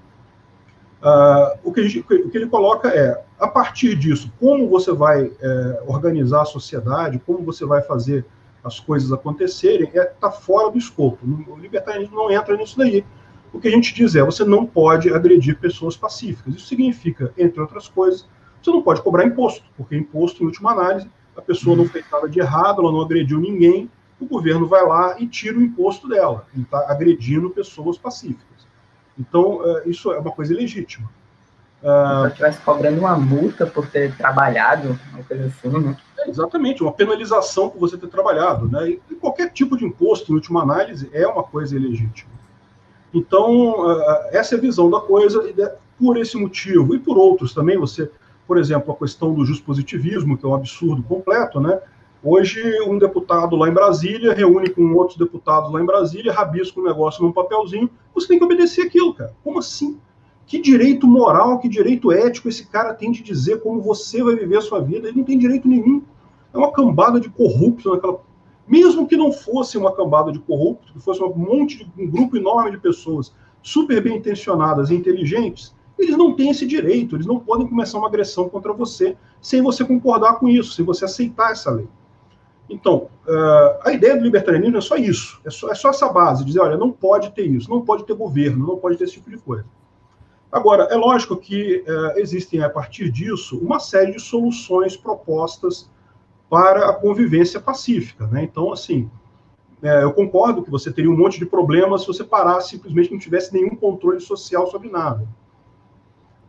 Uh, o, que gente, o, que ele coloca é, a partir disso, como você vai é, organizar a sociedade, como você vai fazer as coisas acontecerem, está é, tá fora do escopo. O libertarianismo não entra nisso daí. O que a gente diz é, você não pode agredir pessoas pacíficas. Isso significa, entre outras coisas, você não pode cobrar imposto, porque imposto, em última análise, a pessoa não fez nada de errado, ela não agrediu ninguém, o governo vai lá e tira o imposto dela. Ele está agredindo pessoas pacíficas. Então, é, isso é uma coisa ilegítima. Uh, se estivesse cobrando uma multa por ter trabalhado, uma coisa assim, né? É, exatamente, uma penalização por você ter trabalhado, né? E, qualquer tipo de imposto, em última análise, é uma coisa ilegítima. Então, uh, essa é a visão da coisa, e por esse motivo, e por outros também, você, por exemplo, a questão do positivismo, que é um absurdo completo, né? Hoje, um deputado lá em Brasília reúne com outros deputados lá em Brasília, rabisca um negócio num papelzinho, você tem que obedecer aquilo, cara. Como assim? Que direito moral, que direito ético esse cara tem de dizer como você vai viver a sua vida? Ele não tem direito nenhum. É uma cambada de corruptos naquela. Mesmo que não fosse uma cambada de corruptos, que fosse um monte de um grupo enorme de pessoas super bem intencionadas e inteligentes, eles não têm esse direito, eles não podem começar uma agressão contra você sem você concordar com isso, sem você aceitar essa lei. Então, uh, a ideia do libertarianismo é só isso, é só, é só essa base, dizer, olha, não pode ter isso, não pode ter governo, não pode ter esse tipo de coisa. Agora, é lógico que uh, existem, a partir disso, uma série de soluções propostas para a convivência pacífica. Né? Então, assim, é, eu concordo que você teria um monte de problemas se você parasse simplesmente não tivesse nenhum controle social sobre nada.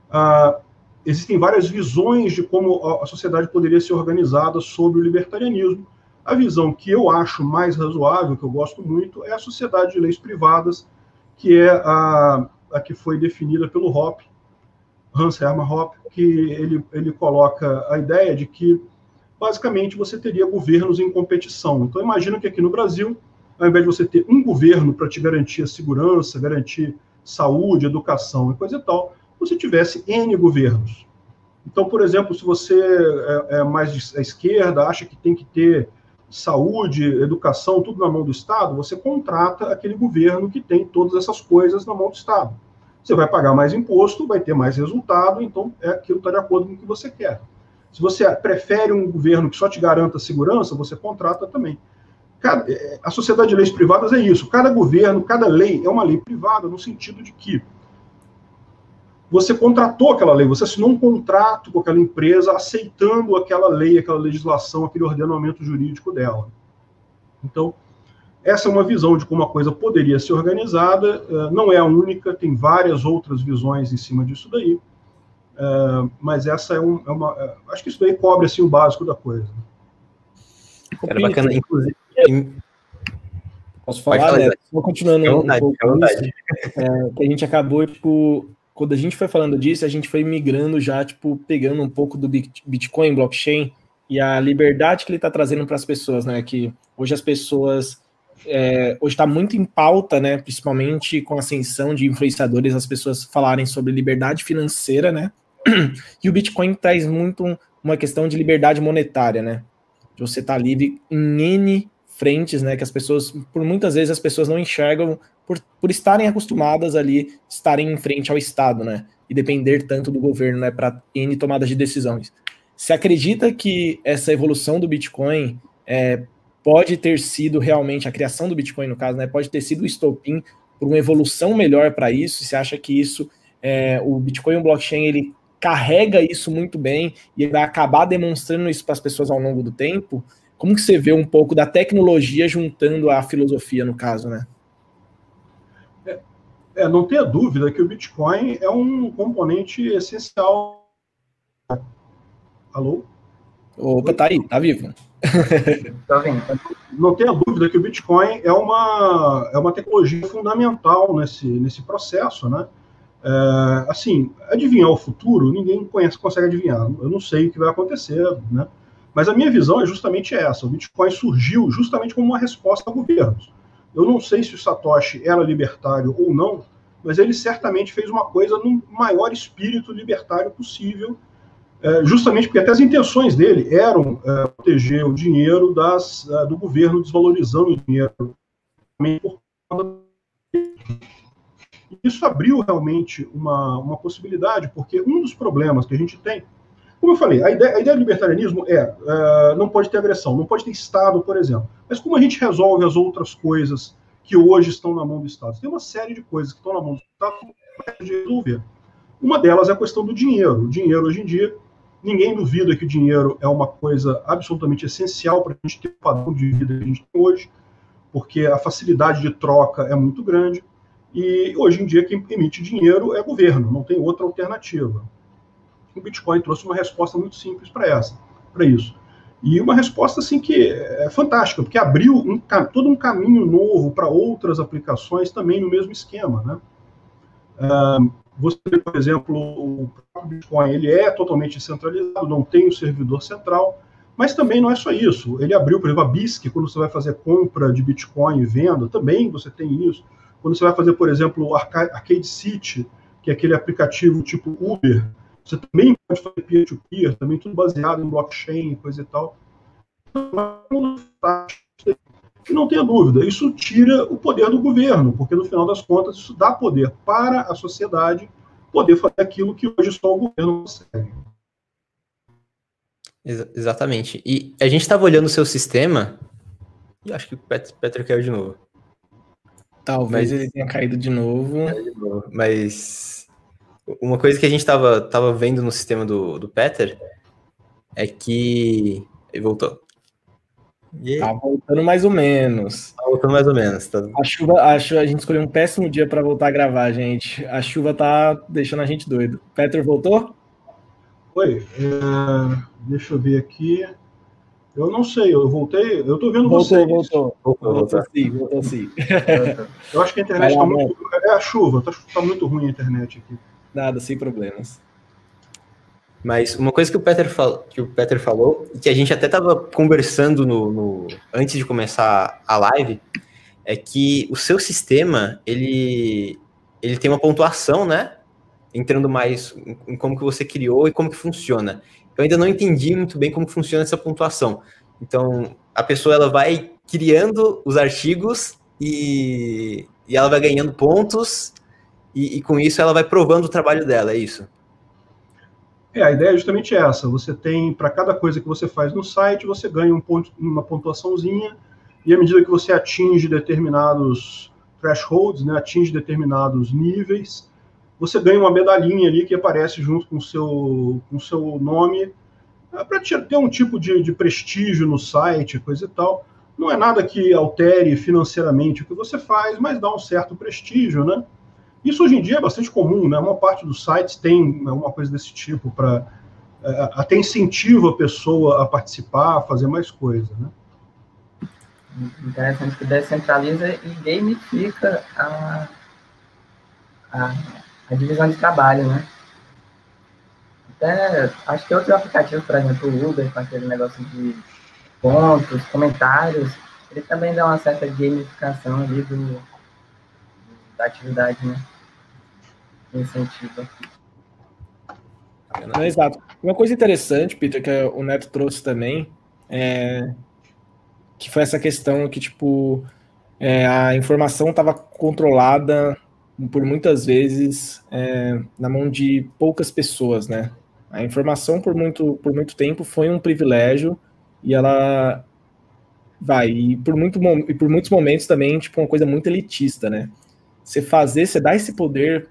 Ah, existem várias visões de como a sociedade poderia ser organizada sobre o libertarianismo. A visão que eu acho mais razoável, que eu gosto muito, é a sociedade de leis privadas, que é a, a que foi definida pelo Hoppe, Hans Hermann Hoppe, que ele, ele coloca a ideia de que, basicamente, você teria governos em competição. Então, imagina que aqui no Brasil, ao invés de você ter um governo para te garantir a segurança, garantir saúde, educação e coisa e tal, você tivesse N governos. Então, por exemplo, se você é, é mais à esquerda, acha que tem que ter saúde, educação, tudo na mão do Estado, você contrata aquele governo que tem todas essas coisas na mão do Estado. Você vai pagar mais imposto, vai ter mais resultado, então é aquilo está de acordo com o que você quer. Se você prefere um governo que só te garanta segurança, você contrata também. Cada, é, a sociedade de leis privadas é isso. Cada governo, cada lei é uma lei privada, no sentido de que você contratou aquela lei, você assinou um contrato com aquela empresa aceitando aquela lei, aquela legislação, aquele ordenamento jurídico dela. Então, essa é uma visão de como a coisa poderia ser organizada, eh, não é a única, tem várias outras visões em cima disso daí, eh, mas essa é, um, é uma. Eh, acho que isso daí cobre assim, o básico da coisa. Era bacana, inclusive. Posso falar, né? Vou continuando um pouco é, que a gente acabou, tipo, quando a gente foi falando disso, a gente foi migrando já, tipo, pegando um pouco do Bitcoin, blockchain, e a liberdade que ele está trazendo para as pessoas, né? Que hoje as pessoas. É, hoje está muito em pauta, né? Principalmente com a ascensão de influenciadores, as pessoas falarem sobre liberdade financeira, né? E o Bitcoin traz muito uma questão de liberdade monetária, né? De você estar tá livre em N frentes, né? Que as pessoas, por muitas vezes, as pessoas não enxergam por, por estarem acostumadas ali, estarem em frente ao Estado, né? E depender tanto do governo, né? Para N tomadas de decisões. Você acredita que essa evolução do Bitcoin é, pode ter sido realmente, a criação do Bitcoin, no caso, né? Pode ter sido o estopim por uma evolução melhor para isso? Você acha que isso, é, o Bitcoin o blockchain, ele carrega isso muito bem e vai acabar demonstrando isso para as pessoas ao longo do tempo? Como que você vê um pouco da tecnologia juntando a filosofia, no caso, né? É, não tenha dúvida que o Bitcoin é um componente essencial. Alô? Opa, tá aí, tá vivo. tá vendo. Não tenha dúvida que o Bitcoin é uma, é uma tecnologia fundamental nesse, nesse processo, né? É, assim, adivinhar o futuro, ninguém conhece, consegue adivinhar. Eu não sei o que vai acontecer, né? Mas a minha visão é justamente essa. O Bitcoin surgiu justamente como uma resposta a governos. Eu não sei se o Satoshi era libertário ou não, mas ele certamente fez uma coisa no maior espírito libertário possível, é, justamente porque até as intenções dele eram é, proteger o dinheiro das, é, do governo desvalorizando o dinheiro. Isso abriu realmente uma, uma possibilidade, porque um dos problemas que a gente tem como eu falei, a ideia, a ideia do libertarianismo é uh, não pode ter agressão, não pode ter Estado, por exemplo. Mas como a gente resolve as outras coisas que hoje estão na mão do Estado? Tem uma série de coisas que estão na mão do Estado que de resolver. Uma delas é a questão do dinheiro. O dinheiro, hoje em dia, ninguém duvida que o dinheiro é uma coisa absolutamente essencial para a gente ter o padrão de vida que a gente tem hoje, porque a facilidade de troca é muito grande. E hoje em dia, quem emite dinheiro é governo, não tem outra alternativa o Bitcoin trouxe uma resposta muito simples para essa, para isso. E uma resposta assim que é fantástica, porque abriu um, todo um caminho novo para outras aplicações também no mesmo esquema, né? Uh, você, por exemplo, o Bitcoin ele é totalmente descentralizado, não tem um servidor central, mas também não é só isso. Ele abriu, por exemplo, a BISC, quando você vai fazer compra de Bitcoin e venda, também você tem isso. Quando você vai fazer, por exemplo, o Arcade City, que é aquele aplicativo tipo Uber, você também pode fazer peer-to-peer, também tudo baseado em blockchain, coisa e tal. E não tenha dúvida, isso tira o poder do governo, porque no final das contas isso dá poder para a sociedade poder fazer aquilo que hoje só o governo consegue. Ex exatamente. E a gente estava olhando o seu sistema e acho que o Pet Peter caiu de novo. Talvez mas, ele tenha caído de novo. De novo. Mas uma coisa que a gente estava tava vendo no sistema do, do Peter é que. Ele voltou. E... Tá voltando mais ou menos. Tá voltando mais ou menos. Tá... A chuva, a, chuva, a gente escolheu um péssimo dia para voltar a gravar, gente. A chuva tá deixando a gente doido. Peter voltou? Oi, é, deixa eu ver aqui. Eu não sei, eu voltei, eu tô vendo voltou, vocês. Voltou, voltou, voltou sim, voltou sim. Eu acho que a internet está muito. É a chuva, tá, tá muito ruim a internet aqui. Nada, sem problemas. Mas uma coisa que o Peter, fal... que o Peter falou, que a gente até estava conversando no, no, antes de começar a live, é que o seu sistema, ele, ele tem uma pontuação, né? Entrando mais em como que você criou e como que funciona. Eu ainda não entendi muito bem como funciona essa pontuação. Então, a pessoa ela vai criando os artigos e, e ela vai ganhando pontos e, e com isso ela vai provando o trabalho dela, é isso? É, a ideia é justamente essa. Você tem, para cada coisa que você faz no site, você ganha um ponto, uma pontuaçãozinha, e à medida que você atinge determinados thresholds, né, atinge determinados níveis, você ganha uma medalhinha ali que aparece junto com o seu, com o seu nome, é, para ter um tipo de, de prestígio no site, coisa e tal. Não é nada que altere financeiramente o que você faz, mas dá um certo prestígio, né? Isso hoje em dia é bastante comum, né? Uma parte dos sites tem alguma coisa desse tipo para é, até incentiva a pessoa a participar, a fazer mais coisa, né? Interessante que descentraliza e gamifica a, a, a divisão de trabalho, né? Até, acho que outros aplicativos, por exemplo, o Uber, com aquele negócio de pontos, comentários, ele também dá uma certa gamificação ali do, da atividade, né? Incentiva. É, exato. Uma coisa interessante, Peter, que o Neto trouxe também, é que foi essa questão que, tipo, é, a informação estava controlada por muitas vezes é, na mão de poucas pessoas, né? A informação por muito, por muito tempo foi um privilégio e ela vai, e por, muito, e por muitos momentos também, tipo, uma coisa muito elitista, né? Você fazer, você dar esse poder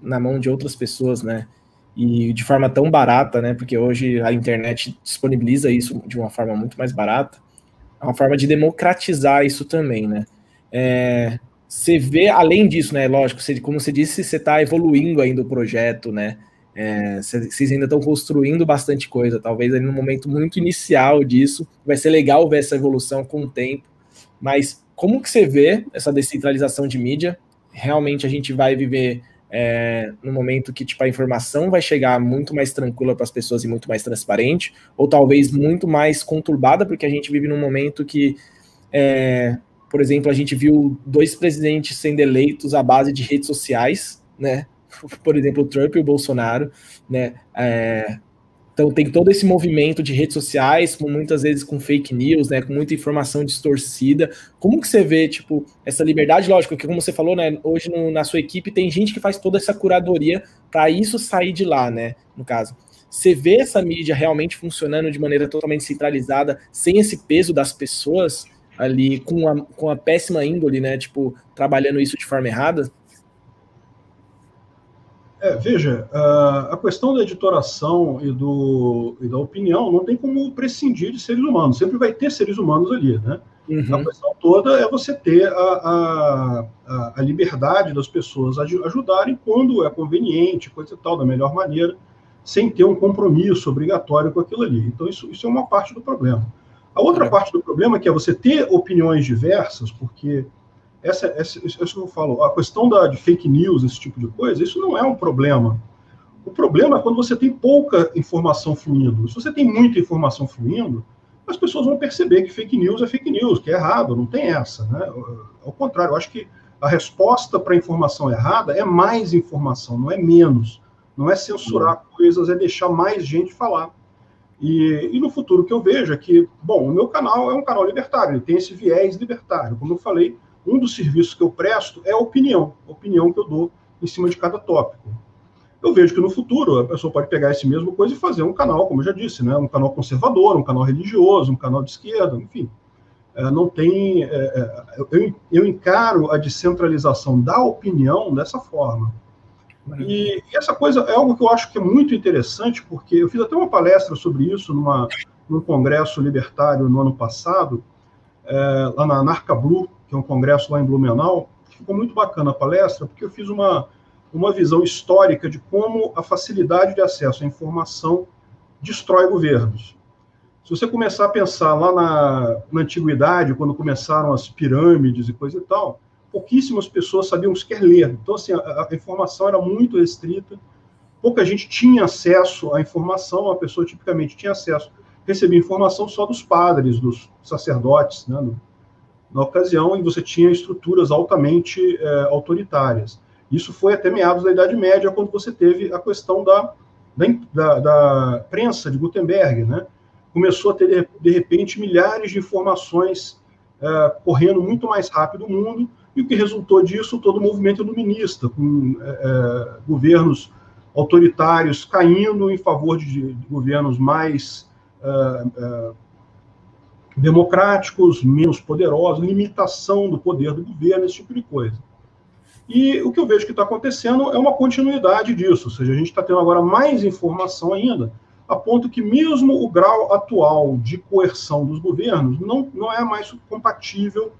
na mão de outras pessoas, né? E de forma tão barata, né? Porque hoje a internet disponibiliza isso de uma forma muito mais barata. É uma forma de democratizar isso também, né? É, você vê, além disso, né? Lógico, você, como você disse, você está evoluindo ainda o projeto, né? É, vocês ainda estão construindo bastante coisa, talvez no momento muito inicial disso. Vai ser legal ver essa evolução com o tempo. Mas como que você vê essa descentralização de mídia? Realmente a gente vai viver é, no momento que tipo, a informação vai chegar muito mais tranquila para as pessoas e muito mais transparente, ou talvez muito mais conturbada, porque a gente vive num momento que, é, por exemplo, a gente viu dois presidentes sendo eleitos à base de redes sociais, né? Por exemplo, o Trump e o Bolsonaro, né? É, então tem todo esse movimento de redes sociais, com muitas vezes com fake news, né, com muita informação distorcida. Como que você vê, tipo, essa liberdade, lógico, que como você falou, né, hoje no, na sua equipe tem gente que faz toda essa curadoria para isso sair de lá, né, no caso. Você vê essa mídia realmente funcionando de maneira totalmente centralizada, sem esse peso das pessoas ali, com a, com a péssima índole, né, tipo, trabalhando isso de forma errada? É, veja, a questão da editoração e, do, e da opinião não tem como prescindir de seres humanos. Sempre vai ter seres humanos ali, né? Uhum. A questão toda é você ter a, a, a, liberdade das pessoas ajudarem quando é conveniente, coisa e tal, da melhor maneira, sem ter um compromisso obrigatório com aquilo ali. Então, isso, isso é uma parte do problema. A outra é. parte do problema é que é você ter opiniões diversas, porque essa, essa, isso que eu falo, a questão da, de fake news, esse tipo de coisa, isso não é um problema. O problema é quando você tem pouca informação fluindo. Se você tem muita informação fluindo, as pessoas vão perceber que fake news é fake news, que é errado, não tem essa. Né? Ao contrário, eu acho que a resposta para a informação errada é mais informação, não é menos. Não é censurar uhum. coisas, é deixar mais gente falar. E, e, no futuro que eu vejo é que, bom, o meu canal é um canal libertário, ele tem esse viés libertário. Como eu falei, um dos serviços que eu presto é a opinião, a opinião que eu dou em cima de cada tópico. eu vejo que no futuro a pessoa pode pegar esse mesmo coisa e fazer um canal, como eu já disse, né? um canal conservador, um canal religioso, um canal de esquerda, enfim. É, não tem. É, é, eu, eu encaro a descentralização da opinião dessa forma. E, e, essa coisa é algo que eu acho que é muito interessante, porque eu fiz até uma palestra sobre isso numa, num congresso libertário no ano passado, é, lá na Narca Blue, que é um congresso lá em Blumenau. Ficou muito bacana a palestra, porque eu fiz uma, uma visão histórica de como a facilidade de acesso à informação destrói governos. Se você começar a pensar lá na, na antiguidade, quando começaram as pirâmides e coisa e tal, pouquíssimas pessoas sabiam sequer ler. Então, assim, a, a, informação era muito restrita, pouca gente tinha acesso à informação, a pessoa tipicamente tinha acesso, recebia informação só dos padres, dos sacerdotes, né, no, na ocasião, e você tinha estruturas altamente é, autoritárias. Isso foi até meados da Idade Média, quando você teve a questão da, da, da prensa de Gutenberg, né? Começou a ter, de repente, milhares de informações é, correndo muito mais rápido no mundo, e o que resultou disso, todo o movimento iluminista, com é, é, governos autoritários caindo em favor de governos mais é, é, democráticos, menos poderosos, limitação do poder do governo, esse tipo de coisa. E o que eu vejo que está acontecendo é uma continuidade disso, ou seja, a gente está tendo agora mais informação ainda, a ponto que mesmo o grau atual de coerção dos governos não, não é mais compatível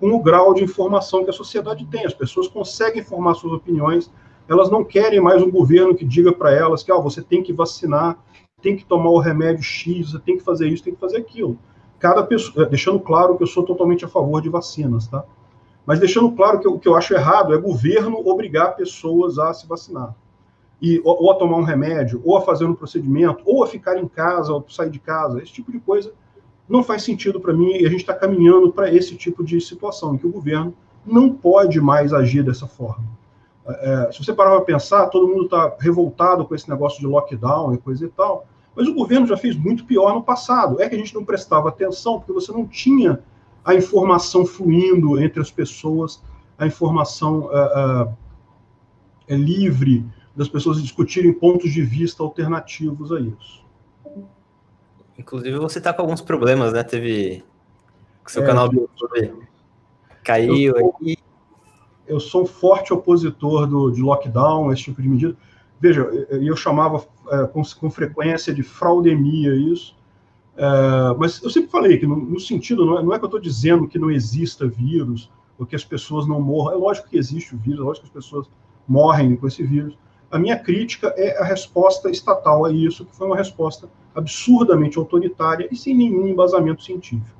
com o grau de informação que a sociedade tem. As pessoas conseguem formar suas opiniões, elas não querem mais um governo que diga para elas que ah, você tem que vacinar, tem que tomar o remédio X, tem que fazer isso, tem que fazer aquilo. Cada pessoa, eh, deixando claro que eu sou totalmente a favor de vacinas, tá? Mas deixando claro que o que eu acho errado é governo obrigar pessoas a se vacinar. E, ou, ou a tomar um remédio, ou a fazer um procedimento, ou a ficar em casa, ou sair de casa, esse tipo de coisa não faz sentido para mim e a gente está caminhando para esse tipo de situação, em que o governo não pode mais agir dessa forma. É, se você parar para pensar, todo mundo está revoltado com esse negócio de lockdown e coisa e tal, mas o governo já fez muito pior no passado. É que a gente não prestava atenção, porque você não tinha a informação fluindo entre as pessoas, a informação é, é, é livre das pessoas discutirem pontos de vista alternativos a isso. Inclusive, você tá com alguns problemas, né? Teve. Seu é, canal do YouTube caiu aí. Eu sou um forte opositor do, de lockdown, esse tipo de medida. Veja, eu chamava é, com, com, frequência de fraudemia isso. É, mas eu sempre falei que, no, no sentido, não é, não é que eu estou dizendo que não exista vírus, ou que as pessoas não morram. É lógico que existe o vírus, é lógico que as pessoas morrem com esse vírus. A minha crítica é a resposta estatal a isso, que foi uma resposta absurdamente autoritária e sem nenhum embasamento científico.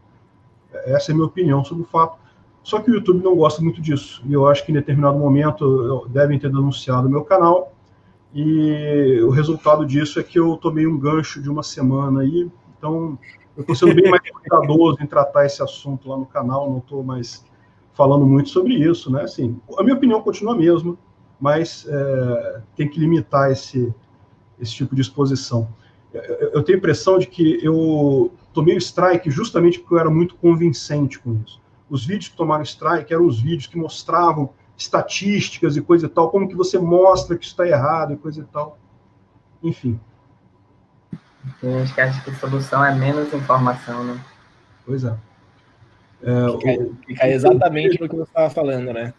Essa é a minha opinião sobre o fato. Só que o YouTube não gosta muito disso. E eu acho que em determinado momento devem ter denunciado o meu canal. E o resultado disso é que eu tomei um gancho de uma semana aí. Então, eu estou sendo bem mais cuidadoso em tratar esse assunto lá no canal. Não estou mais falando muito sobre isso, né? Assim, a minha opinião continua a mesma, mas é, tem que limitar esse, esse tipo de exposição eu tenho a impressão de que eu tomei o strike justamente porque eu era muito convincente com isso. Os vídeos que tomaram strike eram os vídeos que mostravam estatísticas e coisa e tal, como que você mostra que está errado e coisa e tal. Enfim. Tem gente que acha que a solução é menos informação, né? Pois é. é fica, o, fica exatamente no que você estava falando, né?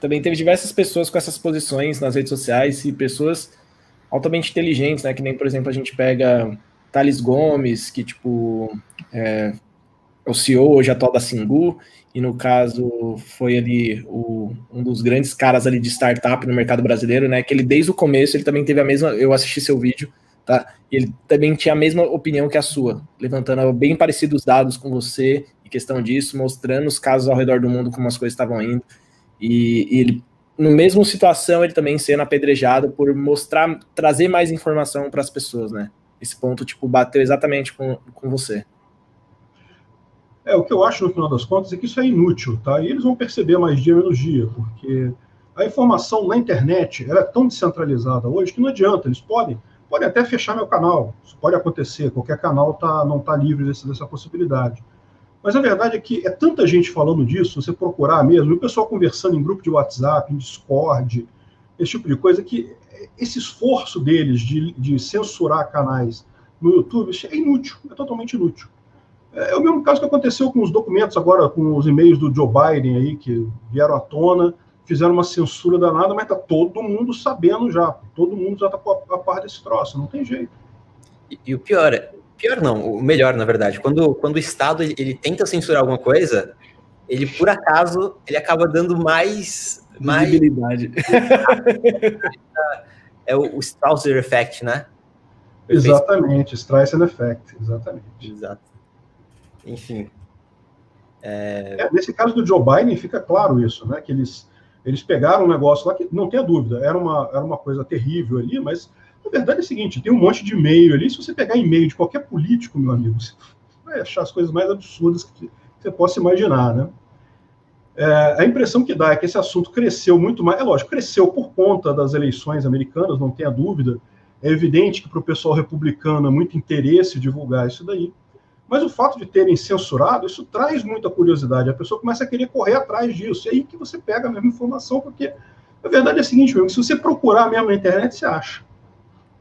Também teve diversas pessoas com essas posições nas redes sociais e pessoas altamente inteligentes, né? Que nem, por exemplo, a gente pega Thales Gomes, que, tipo, é, o CEO hoje atual da Singu, e no caso foi ali o, um dos grandes caras ali de startup no mercado brasileiro, né? Que ele desde o começo ele também teve a mesma. Eu assisti seu vídeo, tá? Ele também tinha a mesma opinião que a sua, levantando bem parecidos dados com você em questão disso, mostrando os casos ao redor do mundo como as coisas estavam indo. E, e ele no mesmo situação, ele também sendo apedrejado por mostrar, trazer mais informação para as pessoas, né? Esse ponto, tipo, bateu exatamente com, com você. É, o que eu acho, no final das contas, é que isso é inútil, tá? E eles vão perceber mais dia menos dia, porque a informação na internet ela é tão descentralizada hoje que não adianta, eles podem, podem até fechar meu canal, isso pode acontecer, qualquer canal tá, não está livre desse, dessa possibilidade. Mas a verdade é que é tanta gente falando disso, você procurar mesmo, o pessoal conversando em grupo de WhatsApp, em Discord, esse tipo de coisa, que esse esforço deles de, de censurar canais no YouTube é inútil, é totalmente inútil. É, é o mesmo caso que aconteceu com os documentos agora, com os e-mails do Joe Biden aí, que vieram à tona, fizeram uma censura danada, mas está todo mundo sabendo já. Todo mundo já está a, a par desse troço, não tem jeito. E, e, o pior, é, pior não, o melhor, na verdade, quando, quando o Estado ele, ele tenta censurar alguma coisa, ele, por acaso, ele acaba dando mais... mais... Visibilidade. é o, o Strausser Effect, né? Exatamente, Streisand Effect, exatamente. Exato. Enfim. É... É, nesse caso do Joe Biden, fica claro isso, né? Que eles, eles pegaram um negócio lá que, não tenha dúvida, era uma, era uma coisa terrível ali, mas a verdade é a seguinte: tem um monte de e-mail ali. Se você pegar e-mail de qualquer político, meu amigo, você vai achar as coisas mais absurdas que você possa imaginar, né? É, a impressão que dá é que esse assunto cresceu muito mais. É lógico, cresceu por conta das eleições americanas, não tenha dúvida. É evidente que para o pessoal republicano é muito interesse divulgar isso daí. Mas o fato de terem censurado, isso traz muita curiosidade. A pessoa começa a querer correr atrás disso. E aí que você pega a mesma informação, porque a verdade é a seguinte, mesmo, se você procurar mesmo na internet, você acha.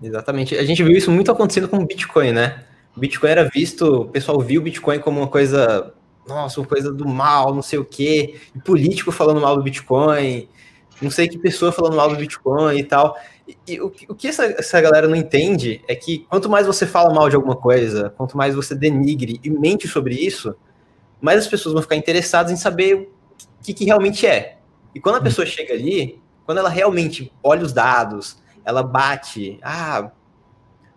Exatamente. A gente viu isso muito acontecendo com o Bitcoin, né? O Bitcoin era visto, o pessoal viu o Bitcoin como uma coisa, nossa, uma coisa do mal, não sei o quê, e político falando mal do Bitcoin, não sei que pessoa falando mal do Bitcoin e tal. E, o, o, que essa, essa galera não entende é que quanto mais você fala mal de alguma coisa, quanto mais você denigre e mente sobre isso, mais as pessoas vão ficar interessadas em saber o que, que realmente é. E quando a pessoa chega ali, quando ela realmente olha os dados, ela bate, ah,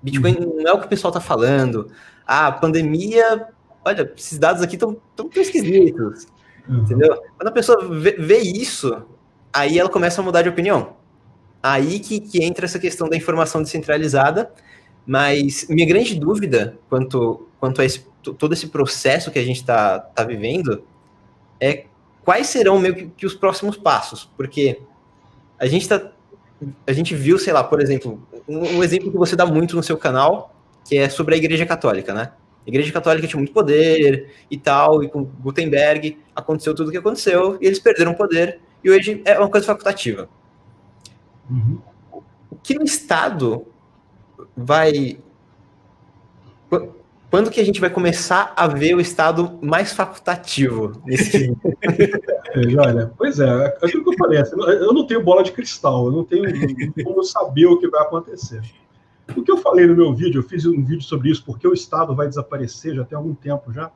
Bitcoin não é o que o pessoal está falando, ah, pandemia, olha, esses dados aqui estão tão, tão esquisitos, uhum. entendeu? Quando a pessoa vê, vê isso, aí ela começa a mudar de opinião. Aí que, que entra essa questão da informação descentralizada, mas minha grande dúvida quanto, quanto a esse, todo esse processo que a gente está tá vivendo é quais serão meio que, que, os próximos passos, porque a gente tá, a gente viu, sei lá, por exemplo, um, um, exemplo que você dá muito no seu canal, que é sobre a Igreja Católica, né? A Igreja Católica tinha muito poder e tal, e com Gutenberg aconteceu tudo o que aconteceu, e eles perderam poder, e hoje é uma coisa facultativa. Uhum. O que no Estado vai. Quando que a gente vai começar a ver o Estado mais facultativo nesse Olha, pois é, é, aquilo que eu falei, assim, eu não tenho bola de cristal, eu não tenho como saber o que vai acontecer. O que eu falei no meu vídeo, eu fiz um vídeo sobre isso, porque o Estado vai desaparecer já tem algum tempo já.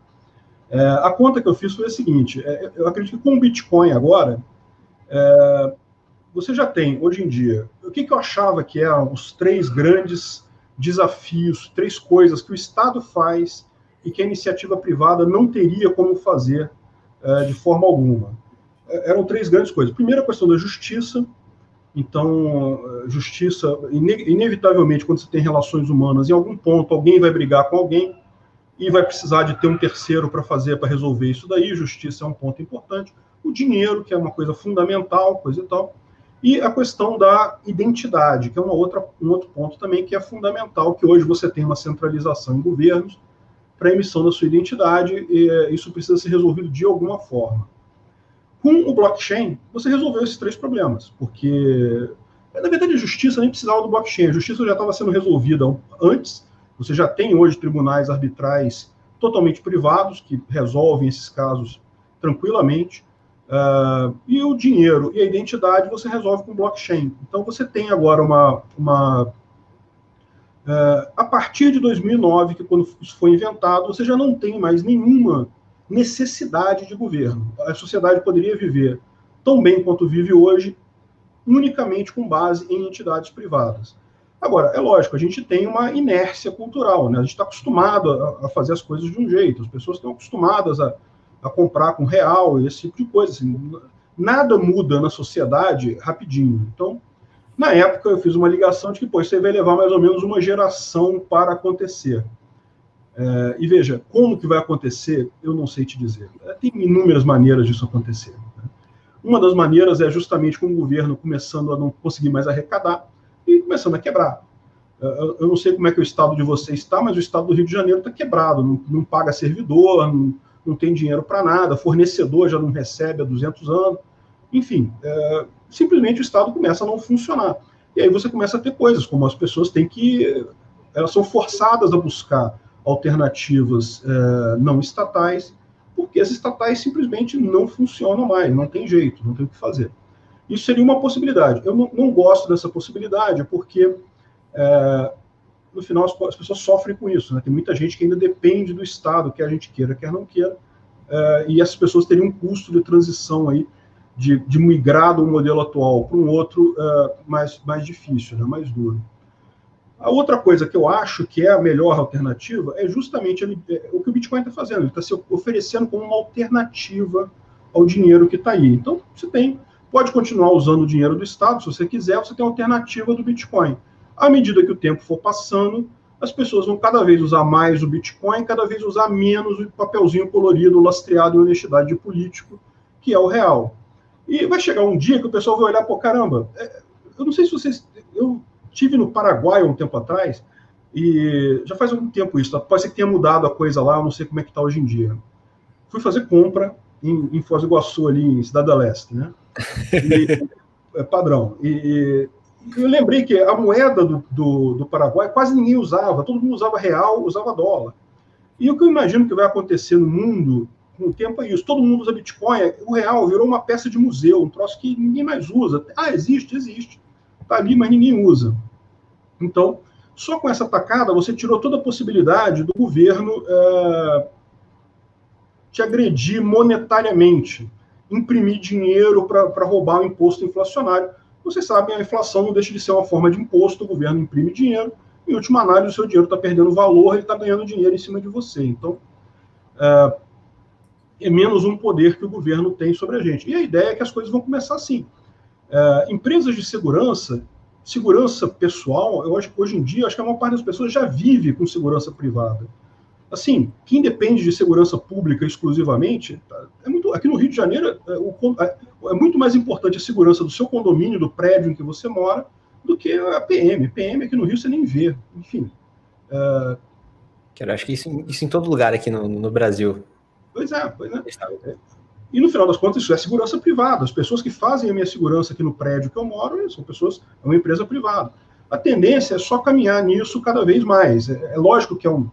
É, a conta que eu fiz foi a seguinte: é, eu acredito que com o Bitcoin agora, é, você já tem, hoje em dia, o que, que eu achava que eram os três grandes desafios, três coisas que o Estado faz e que a iniciativa privada não teria como fazer uh, de forma alguma. É, eram três grandes coisas. Primeiro, a questão da justiça. Então, justiça, ine inevitavelmente, quando você tem relações humanas, em algum ponto alguém vai brigar com alguém e vai precisar de ter um terceiro para fazer, para resolver isso daí. Justiça é um ponto importante. O dinheiro, que é uma coisa fundamental, coisa e tal. E a questão da identidade, que é uma outra, um outro ponto também que é fundamental, que hoje você tem uma centralização em governos para a emissão da sua identidade, e é, isso precisa ser resolvido de alguma forma. Com o blockchain, você resolveu esses três problemas, porque, na verdade, a justiça nem precisava do blockchain, a justiça já estava sendo resolvida antes, você já tem hoje tribunais arbitrais totalmente privados que resolvem esses casos tranquilamente. Uh, e o dinheiro e a identidade você resolve com blockchain. Então você tem agora uma. uma uh, a partir de 2009, que quando isso foi inventado, você já não tem mais nenhuma necessidade de governo. A sociedade poderia viver tão bem quanto vive hoje, unicamente com base em entidades privadas. Agora, é lógico, a gente tem uma inércia cultural, né? a gente está acostumado a, a fazer as coisas de um jeito, as pessoas estão acostumadas a a comprar com real, esse tipo de coisa. Assim, nada muda na sociedade rapidinho. Então, na época, eu fiz uma ligação de que pô, isso aí vai levar mais ou menos uma geração para acontecer. É, e veja, como que vai acontecer, eu não sei te dizer. É, tem inúmeras maneiras disso acontecer. Né? Uma das maneiras é justamente com o governo começando a não conseguir mais arrecadar e começando a quebrar. É, eu não sei como é que o estado de vocês está, mas o estado do Rio de Janeiro está quebrado, não, não paga servidor, não, não tem dinheiro para nada, fornecedor já não recebe há 200 anos. Enfim, é, simplesmente o Estado começa a não funcionar. E aí você começa a ter coisas, como as pessoas têm que. Elas são forçadas a buscar alternativas é, não estatais, porque as estatais simplesmente não funcionam mais, não tem jeito, não tem o que fazer. Isso seria uma possibilidade. Eu não, não gosto dessa possibilidade, porque é, no final as, as, pessoas sofrem com isso. Né? Tem muita gente que ainda depende do Estado, quer a gente queira, quer não queira, é, e essas pessoas teriam um custo de transição aí, de, de migrar do modelo atual para um outro é, mais, mais difícil, né? mais duro. A outra coisa que eu acho que é a melhor alternativa é justamente ele, é, o que o Bitcoin está fazendo. Ele está se oferecendo como uma alternativa ao dinheiro que está aí. Então, você tem, pode continuar usando o dinheiro do Estado, se você quiser, você tem a alternativa do Bitcoin. À medida que o tempo for passando, as pessoas vão cada vez usar mais o Bitcoin, cada vez usar menos o papelzinho colorido, lastreado em honestidade de político, que é o real. E vai chegar um dia que o pessoal vai olhar, pô, caramba, é, eu não sei se vocês. Eu tive no Paraguai um tempo atrás, e já faz algum tempo isso, pode ser que tenha mudado a coisa lá, eu não sei como é que está hoje em dia. Fui fazer compra em, em Foz do Iguaçu, ali em Cidade da Leste, né? E, é padrão. E, eu lembrei que a moeda do, do, do, Paraguai quase ninguém usava, todo mundo usava real, usava dólar. E o que eu imagino que vai acontecer no mundo com o tempo é isso: todo mundo usa Bitcoin, o real virou uma peça de museu, um troço que ninguém mais usa. Ah, existe, existe. Está ali, mas ninguém usa. Então, só com essa tacada você tirou toda a possibilidade do governo é, te agredir monetariamente, imprimir dinheiro para roubar o imposto inflacionário vocês sabem, a inflação não deixa de ser uma forma de imposto, o governo imprime dinheiro, em última análise, o seu dinheiro está perdendo valor, ele está ganhando dinheiro em cima de você. Então, é, é, menos um poder que o governo tem sobre a gente. E a ideia é que as coisas vão começar assim. É, empresas de segurança, segurança pessoal, eu acho que hoje em dia, acho que a maior parte das pessoas já vive com segurança privada. Assim, quem depende de segurança pública exclusivamente, é muito, aqui no Rio de Janeiro, é, o, é, é muito mais importante a segurança do seu condomínio, do prédio em que você mora, do que a PM. PM aqui no Rio você nem vê. Enfim. É... Quero, acho que isso, isso em todo lugar aqui no, no Brasil. Pois é, pois é. E no final das contas, isso é segurança privada. As pessoas que fazem a minha segurança aqui no prédio que eu moro são pessoas, é uma empresa privada. A tendência é só caminhar nisso cada vez mais. É, é lógico que é um,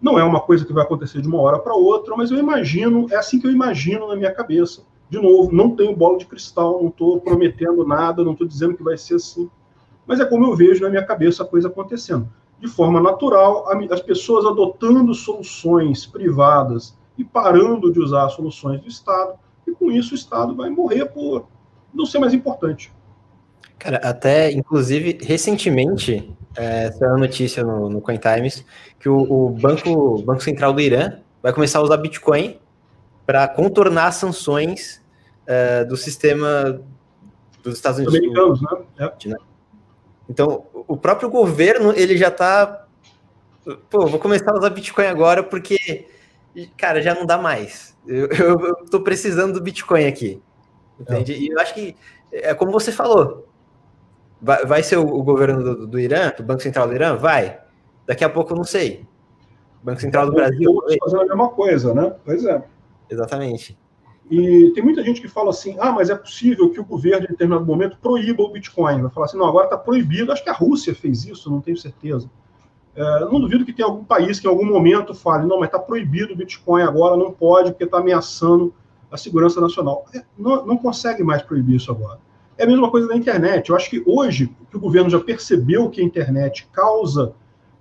não é uma coisa que vai acontecer de uma hora para outra, mas eu imagino, é assim que eu imagino na minha cabeça. De novo, não tenho bola de cristal, não estou prometendo nada, não estou dizendo que vai ser assim. Mas é como eu vejo na minha cabeça a coisa acontecendo. De forma natural, as pessoas adotando soluções privadas e parando de usar soluções do Estado, e com isso o Estado vai morrer por não ser mais importante. Cara, até, inclusive, recentemente, é, saiu a notícia no, no Coin Times que o, o, banco, banco Central do Irã vai começar a usar Bitcoin para contornar sanções é, do sistema dos Estados Unidos. Americanos, né? É. né? Então, o próprio governo, ele já está... Pô, vou começar a usar Bitcoin agora porque, cara, já não dá mais. Eu, tô precisando do Bitcoin aqui. Entende? É. E eu acho que, é como você falou, Vai, vai ser o, o governo do, do, Irã, do Banco Central do Irã? Vai. Daqui a pouco eu não sei. Banco Central do Brasil. Fazendo a mesma coisa, né? Pois é. Exatamente. E tem muita gente que fala assim: ah, mas é possível que o governo, em determinado momento, proíba o Bitcoin. Vai falar assim: não, agora está proibido. Acho que a Rússia fez isso, não tenho certeza. É, não duvido que tenha algum país que em algum momento fale: não, mas está proibido o Bitcoin agora, não pode, porque está ameaçando a segurança nacional. É, não, não consegue mais proibir isso agora. É a mesma coisa da internet. Eu acho que hoje, que o governo já percebeu que a internet causa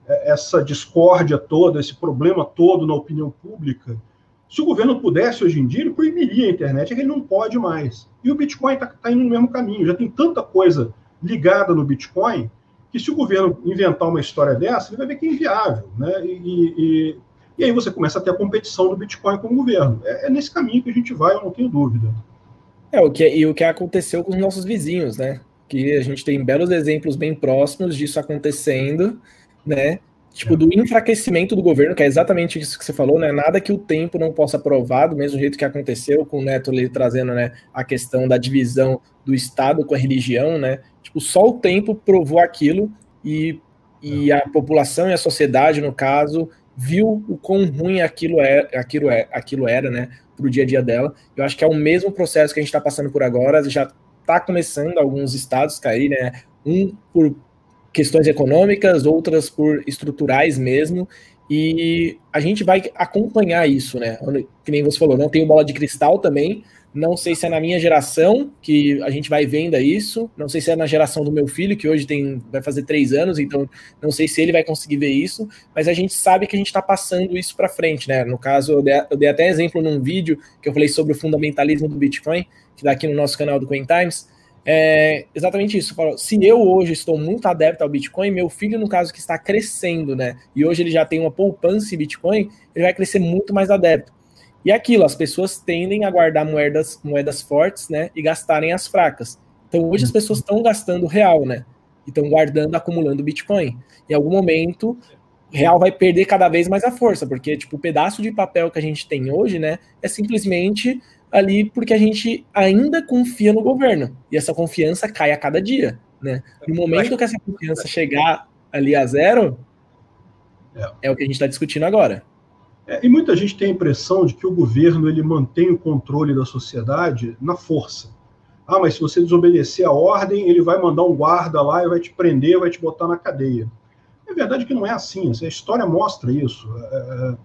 é, essa discórdia toda, esse problema todo na opinião pública, se o governo pudesse hoje em dia, ele proibiria a internet, é que ele não pode mais. E o Bitcoin está tá indo no mesmo caminho. Já tem tanta coisa ligada no Bitcoin que se o governo inventar uma história dessa, ele vai ver que é inviável. Né? E, e, e aí você começa a ter a competição do Bitcoin com o governo. É, é nesse caminho que a gente vai, eu não tenho dúvida. É, o que, e o que aconteceu com os nossos vizinhos, né? Que a gente tem belos exemplos bem próximos disso acontecendo, né? Tipo, do enfraquecimento do governo, que é exatamente isso que você falou, né? Nada que o tempo não possa provar, do mesmo jeito que aconteceu com o Neto ali trazendo, né, a questão da divisão do Estado com a religião, né? Tipo, só o tempo provou aquilo e, e a população e a sociedade, no caso, viu o quão ruim aquilo, é, aquilo, é, aquilo era, né? Para o dia a dia dela. Eu acho que é o mesmo processo que a gente está passando por agora, já está começando alguns estados cair, né? Um por questões econômicas, outras por estruturais mesmo. E a gente vai acompanhar isso, né? Que nem você falou, não tenho bola de cristal também. Não sei se é na minha geração que a gente vai vendo isso. Não sei se é na geração do meu filho, que hoje tem, vai fazer três anos, então não sei se ele vai conseguir ver isso. Mas a gente sabe que a gente está passando isso para frente, né? No caso, eu dei, eu dei, até exemplo num vídeo que eu falei sobre o fundamentalismo do Bitcoin, que dá aqui no nosso canal do Coin Times é exatamente isso. Se eu hoje estou muito adepto ao Bitcoin, meu filho, no caso, que está crescendo, né? E hoje ele já tem uma poupança em Bitcoin, ele vai crescer muito mais adepto. E aquilo, as pessoas tendem a guardar moedas, moedas fortes, né? E gastarem as fracas. Então hoje as pessoas estão gastando real, né? E estão guardando, acumulando Bitcoin. Em algum momento, real vai perder cada vez mais a força, porque tipo, o pedaço de papel que a gente tem hoje, né, é simplesmente ali porque a gente ainda confia no governo. E essa confiança cai a cada dia. Né? No momento que essa confiança chegar ali a zero, é, é o que a gente está discutindo agora. É, e muita gente tem a impressão de que o governo ele mantém o controle da sociedade na força. Ah, mas se você desobedecer a ordem, ele vai mandar um guarda lá e vai te prender, vai te botar na cadeia. É verdade que não é assim, a história mostra isso. É,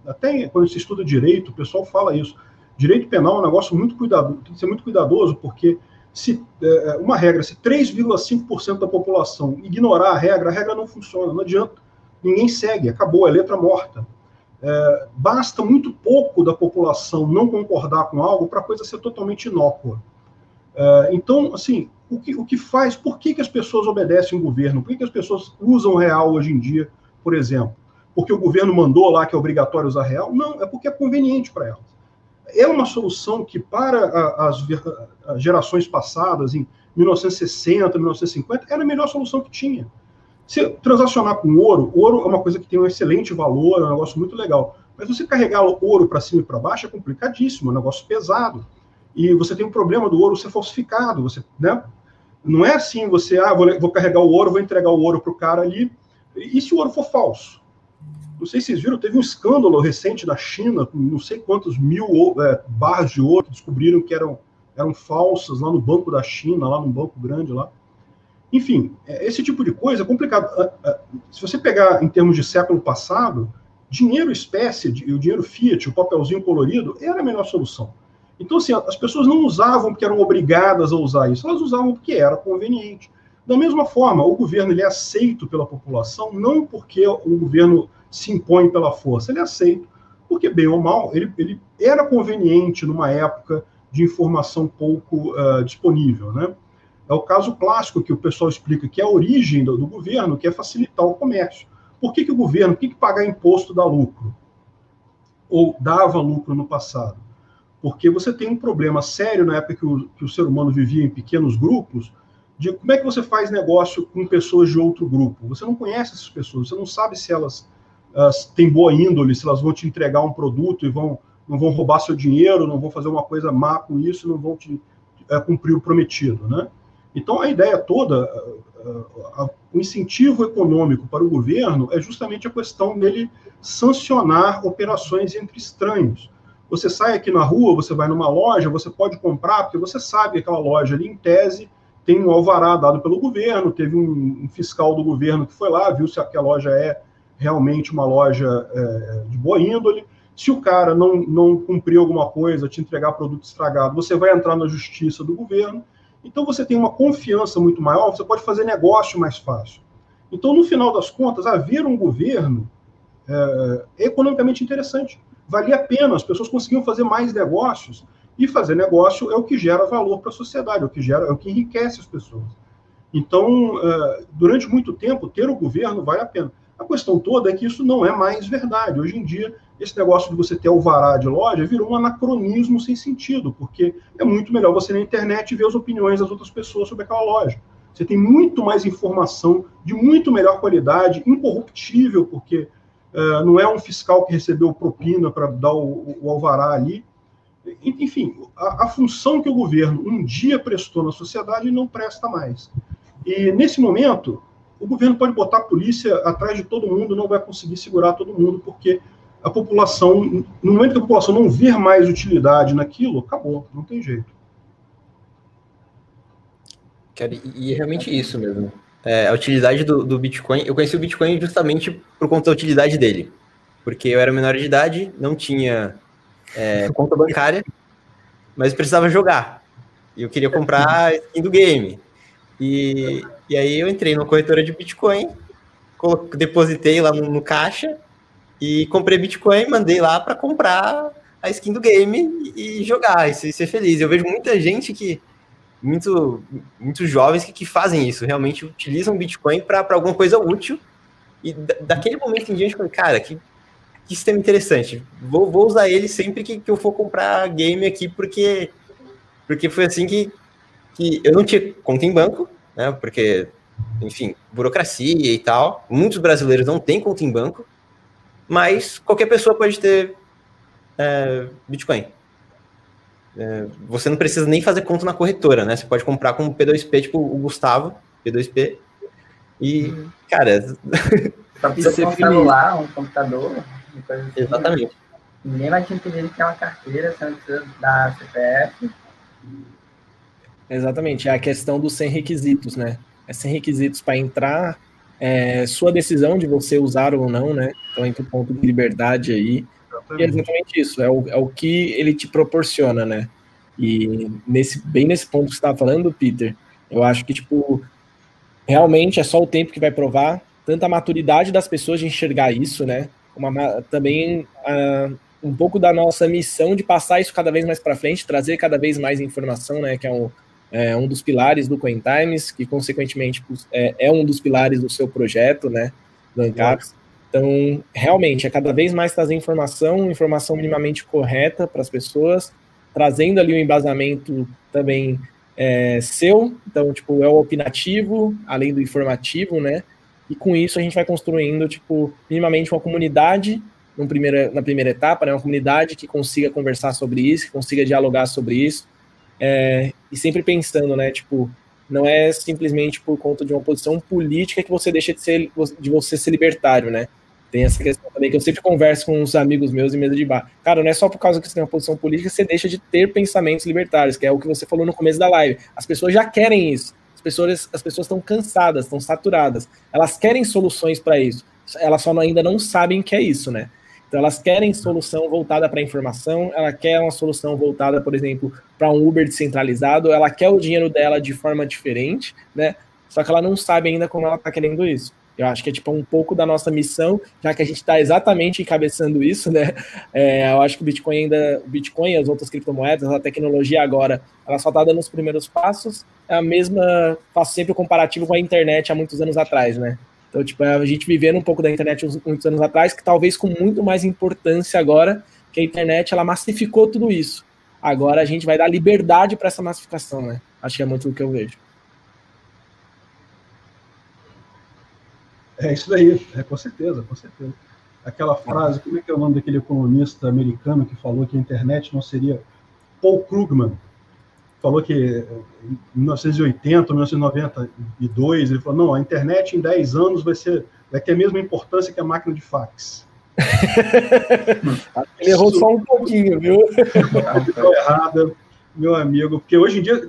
é, até quando se estuda direito, o pessoal fala isso Direito penal é um negócio muito cuidadoso, tem que ser muito cuidadoso, porque se é, uma regra, se 3,5% da população ignorar a regra, a regra não funciona, não adianta. Ninguém segue, acabou, é letra morta. É, basta muito pouco da população não concordar com algo para a coisa ser totalmente inócua. É, então, assim, o que, o que faz, por que, que as pessoas obedecem o governo? Por que, que as pessoas usam real hoje em dia, por exemplo? Porque o governo mandou lá que é obrigatório usar real? Não, é porque é conveniente para elas é uma solução que, para as gerações passadas, em 1960, 1950, era a melhor solução que tinha. Se transacionar com ouro, ouro é uma coisa que tem um excelente valor, é um negócio muito legal. Mas você carregar ouro para cima e para baixo é complicadíssimo, é um negócio pesado. E você tem um problema do ouro ser falsificado. Você, né? Não é assim, você, ah, vou, vou carregar o ouro, vou entregar o ouro para o cara ali. E se o ouro for falso? Não sei se vocês viram, teve um escândalo recente da China, com não sei quantos mil é, barras de ouro que descobriram que eram, eram falsas lá no Banco da China, lá num banco grande lá. Enfim, é, esse tipo de coisa é complicado. Ah, ah, se você pegar em termos de século passado, dinheiro espécie, o dinheiro fiat, o papelzinho colorido, era a melhor solução. Então, assim, as pessoas não usavam porque eram obrigadas a usar isso, elas usavam porque era conveniente. Da mesma forma, o governo ele é aceito pela população não porque o governo se impõe pela força, ele é aceito, porque, bem ou mal, ele, ele era conveniente numa época de informação pouco uh, disponível. Né? É o caso clássico que o pessoal explica que é a origem do, do governo, que é facilitar o comércio. Por que, que o governo, por que, que pagar imposto dá lucro? Ou dava lucro no passado? Porque você tem um problema sério na época que o, que o ser humano vivia em pequenos grupos, de como é que você faz negócio com pessoas de outro grupo. Você não conhece essas pessoas, você não sabe se elas têm boa índole, se elas vão te entregar um produto e vão não vão roubar seu dinheiro, não vão fazer uma coisa má com isso, não vão te uh, cumprir o prometido, né? Então a ideia toda, o incentivo econômico para o governo é justamente a questão dele sancionar operações entre estranhos. Você sai aqui na rua, você vai numa loja, você pode comprar, porque você sabe que aquela loja ali, em tese, tem um alvará dado pelo governo, teve um, um fiscal do governo que foi lá, viu se aquela loja é realmente uma loja é, de boa índole. Se o cara não, não cumprir alguma coisa, te entregar produto estragado, você vai entrar na justiça do governo. Então você tem uma confiança muito maior, você pode fazer negócio mais fácil. Então, no final das contas, haver um governo é, é economicamente interessante. Valia a pena, as pessoas conseguiam fazer mais negócios, e fazer negócio é o que gera valor para a sociedade, é o que gera, é o que enriquece as pessoas. Então, é, durante muito tempo, ter o governo vale a pena. A questão toda é que isso não é mais verdade. Hoje em dia, esse negócio de você ter o vará de loja virou um anacronismo sem sentido, porque é muito melhor você na internet ver as opiniões das outras pessoas sobre aquela loja. Você tem muito mais informação de muito melhor qualidade, incorruptível, porque uh, não é um fiscal que recebeu propina para dar o, o, alvará ali. Enfim, a, a função que o governo um dia prestou na sociedade não presta mais. E nesse momento, o governo pode botar a polícia atrás de todo mundo, não vai conseguir segurar todo mundo, porque a população, no momento que a população não ver mais utilidade naquilo, acabou, não tem jeito. Cara, e é realmente isso mesmo. É, a utilidade do, do, Bitcoin, eu conheci o Bitcoin justamente por conta da utilidade dele. Porque eu era menor de idade, não tinha é, conta bancária, mas precisava jogar. E eu queria comprar skin do game. E, e aí eu entrei numa corretora de Bitcoin, depositei lá no, no caixa e comprei Bitcoin, mandei lá para comprar a skin do game e, jogar e ser, ser, feliz. Eu vejo muita gente que muito muitos jovens que, que fazem isso, realmente utilizam Bitcoin para alguma coisa útil. E daquele momento em diante, eu falei, cara, que, que sistema interessante. Vou, vou usar ele sempre que, que eu for comprar game aqui, porque, porque foi assim que, que eu não tinha conta em banco, né? Porque, enfim, burocracia e tal. Muitos brasileiros não têm conta em banco, mas qualquer pessoa pode ter é, Bitcoin. É, você não precisa nem fazer conta na corretora, né? Você pode comprar com P2P, tipo o Gustavo, P2P. E, uhum. cara. Só precisa ter um celular, um computador, assim. Exatamente. Ninguém vai te impedir de ter uma carteira, você não precisa dar CPF. Exatamente, é a questão dos 100 requisitos, né? É 100 requisitos para entrar, é, sua decisão de você usar ou não, né? Então entra o ponto de liberdade aí. Exatamente. E é exatamente isso, é o, é o que ele te proporciona, né? E nesse, bem nesse ponto que você estava falando, Peter, eu acho que, tipo, realmente é só o tempo que vai provar, tanto a maturidade das pessoas de enxergar isso, né? Uma, também uh, um pouco da nossa missão de passar isso cada vez mais para frente, trazer cada vez mais informação, né? Que é um, é um dos pilares do Coin Times, que consequentemente é, é um dos pilares do seu projeto, né? Do ANCAPS. Então, realmente, é cada vez mais trazer informação, informação minimamente correta para as pessoas, trazendo ali um embasamento também é, seu, então, tipo, é o opinativo, além do informativo, né? E com isso a gente vai construindo, tipo, minimamente uma comunidade no primeira, na primeira etapa, né? Uma comunidade que consiga conversar sobre isso, que consiga dialogar sobre isso, é, e sempre pensando, né? Tipo, não é simplesmente por conta de uma posição política que você deixa de ser de você ser libertário, né? Tem essa questão também que eu sempre converso com uns amigos meus em mesa de bar. Cara, não é só por causa que você tem uma posição política que você deixa de ter pensamentos libertários, que é o que você falou no começo da live. As pessoas já querem isso. As pessoas as pessoas estão cansadas, estão saturadas. Elas querem soluções para isso. Elas só ainda não sabem que é isso, né? Então elas querem solução voltada para a informação, ela quer uma solução voltada, por exemplo, para um Uber descentralizado, ela quer o dinheiro dela de forma diferente, né? Só que ela não sabe ainda como ela está querendo isso. Eu acho que é tipo um pouco da nossa missão, já que a gente está exatamente encabeçando isso, né? É, eu acho que o Bitcoin ainda, o Bitcoin e as outras criptomoedas, a tecnologia agora, ela só está dando os primeiros passos. É a mesma, faço sempre o comparativo com a internet há muitos anos atrás, né? Então, tipo, a gente vivendo um pouco da internet uns, muitos anos atrás, que talvez com muito mais importância agora, que a internet ela massificou tudo isso. Agora a gente vai dar liberdade para essa massificação, né? Acho que é muito o que eu vejo. É isso daí, é, com certeza, com certeza. Aquela frase, como é que é o nome daquele economista americano que falou que a internet não seria Paul Krugman, falou que em 1980, 1992, ele falou, não, a internet em 10 anos vai ser vai ter a mesma importância que a máquina de fax. ele errou só um pouquinho, viu? Errada, meu amigo, porque hoje em dia,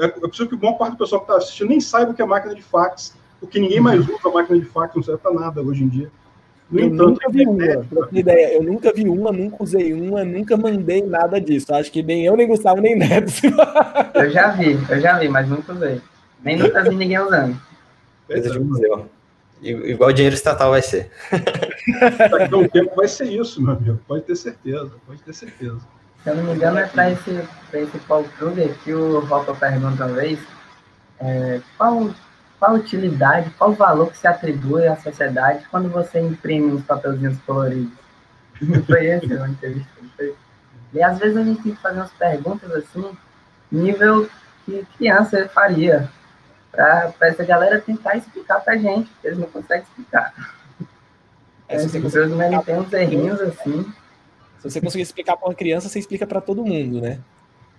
é possível que boa parte do pessoal que está assistindo nem saiba o que é máquina de fax, porque ninguém mais usa a máquina de fax, não serve para nada hoje em dia. No eu entanto, nunca vi uma, ideia, eu nunca vi uma, nunca usei uma, nunca mandei nada disso. Acho que nem eu, nem Gustavo, nem Neto. eu já vi, eu já vi, mas nunca usei. Nem nunca vi ninguém usando. Coisa de museu. Igual dinheiro estatal vai ser. Daqui a um tempo vai ser isso, meu amigo. Pode ter certeza, pode ter certeza. Se eu não me engano, é para esse, esse Paul Kruger que o Ropa pergunta uma vez é, qual qual a utilidade, qual o valor que se atribui à sociedade quando você imprime uns papelzinhos coloridos? foi esse a entrevista. Foi. E às vezes a gente tem que fazer umas perguntas assim, nível que criança faria, para essa galera tentar explicar para gente, porque eles não conseguem explicar. É, se você conseguir tem uns errinhos assim. Se você conseguir explicar para uma criança, você explica para todo mundo, né?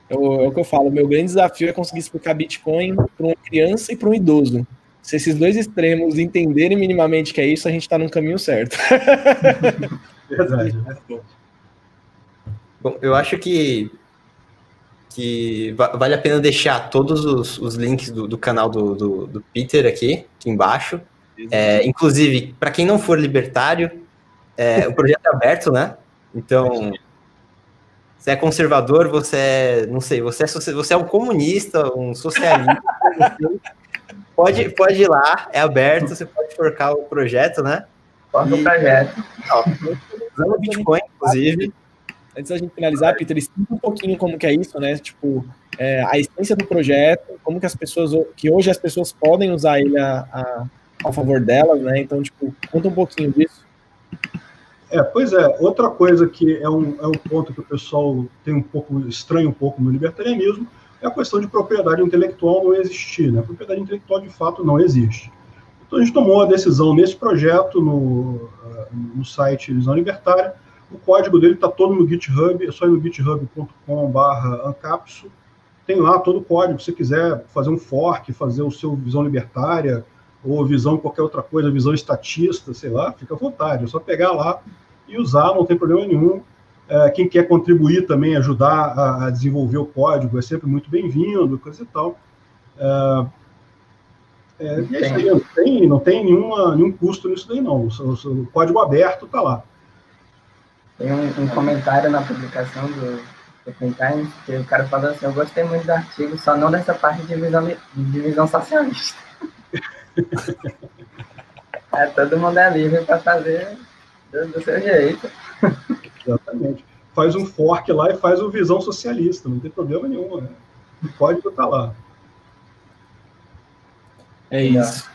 É o, é o que eu falo, meu grande desafio é conseguir explicar Bitcoin para uma criança e para um idoso. Se esses dois extremos entenderem minimamente que é isso, a gente está no caminho certo. verdade, verdade. Bom, eu acho que que vale a pena deixar todos os, os links do, do canal do, do, do, Peter aqui, aqui embaixo. É, inclusive, para quem não for libertário, é, o projeto é aberto, né? Então, você é conservador, você é, não sei, você é, você é um comunista, um socialista, pode, pode ir lá, é aberto, você pode forcar o projeto, né? Forca o projeto. Usando Bitcoin, inclusive. Antes da gente finalizar, Peter, explica um pouquinho como que é isso, né? Tipo, é, a essência do projeto, como que as pessoas, que hoje as pessoas podem usar ele a, a, a favor delas, né? Então, tipo, conta um pouquinho disso. É, pois é, outra coisa que é um, é um ponto que o pessoal tem um pouco, estranho um pouco no libertarianismo, é a questão de propriedade intelectual não existir, né? A propriedade intelectual, de fato, não existe. Então, a gente tomou a decisão nesse projeto, no, no site Visão Libertária, o código dele está todo no GitHub, é só ir no github.com.br ancapsu, tem lá todo o código, se você quiser fazer um fork, fazer o seu Visão Libertária, ou visão qualquer outra coisa, visão estatista, sei lá, fica à vontade, é só pegar lá e usar, não tem problema nenhum. É, quem quer contribuir também, ajudar a, a, desenvolver o código, é sempre muito bem-vindo, coisa e tal. É, é, e é isso aí, não tem, não tem nenhuma, nenhum custo nisso daí, não. O, o, código aberto está lá. Tem um, um, comentário na publicação do, do que o cara falou assim: Eu gostei muito do artigo, só não dessa parte de divisão, de divisão socialista. É, todo mundo é livre para fazer do, do, seu jeito. Exatamente. Faz um fork lá e faz o visão socialista, não tem problema nenhum. Né? O código está lá. É isso.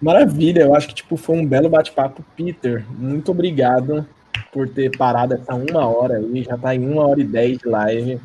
Maravilha, eu acho que tipo, foi um belo bate-papo. Peter, muito obrigado por ter parado essa uma hora aí, já está em uma hora e dez de live,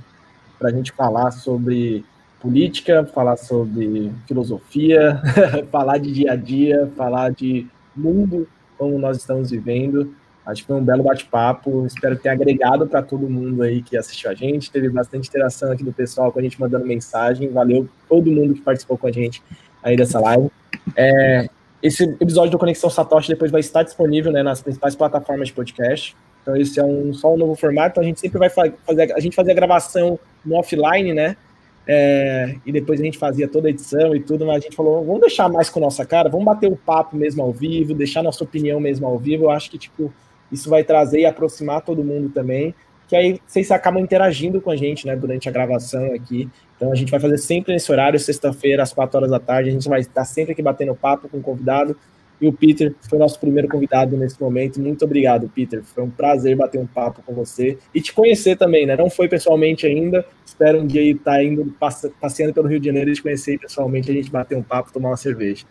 para a gente falar sobre política, falar sobre filosofia, falar de dia a dia, falar de mundo como nós estamos vivendo. Acho que foi um belo bate-papo. Espero ter agregado para todo mundo aí que assistiu a gente. Teve bastante interação aqui do pessoal com a gente mandando mensagem. Valeu todo mundo que participou com a gente aí dessa live. É, esse episódio do Conexão Satoshi depois vai estar disponível né, nas principais plataformas de podcast. Então esse é um, só um novo formato. Então a gente sempre vai fazer a gente fazer a gravação no offline, né? É, e depois a gente fazia toda a edição e tudo, mas a gente falou, vamos deixar mais com nossa cara, vamos bater o papo mesmo ao vivo, deixar nossa opinião mesmo ao vivo. Eu acho que tipo isso vai trazer e aproximar todo mundo também, que aí vocês acabam interagindo com a gente, né, durante a gravação aqui. Então a gente vai fazer sempre nesse horário, sexta-feira às quatro horas da tarde, a gente vai estar sempre aqui batendo papo com o convidado. E o Peter foi nosso primeiro convidado nesse momento. Muito obrigado, Peter. Foi um prazer bater um papo com você e te conhecer também, né? Não foi pessoalmente ainda. Espero um dia estar tá indo passeando pelo Rio de Janeiro e te conhecer pessoalmente, a gente bater um papo, tomar uma cerveja.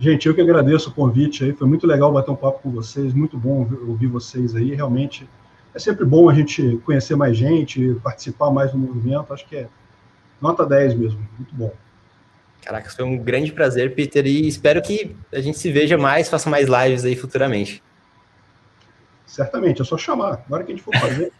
Gente, eu que agradeço o convite aí. Foi muito legal bater um papo com vocês. Muito bom ouvir vocês aí. Realmente é sempre bom a gente conhecer mais gente, participar mais do movimento. Acho que é nota 10 mesmo. Muito bom. Caraca, foi um grande prazer, Peter, e espero que a gente se veja mais, faça mais lives aí futuramente. Certamente, é só chamar. Agora que a gente for fazer.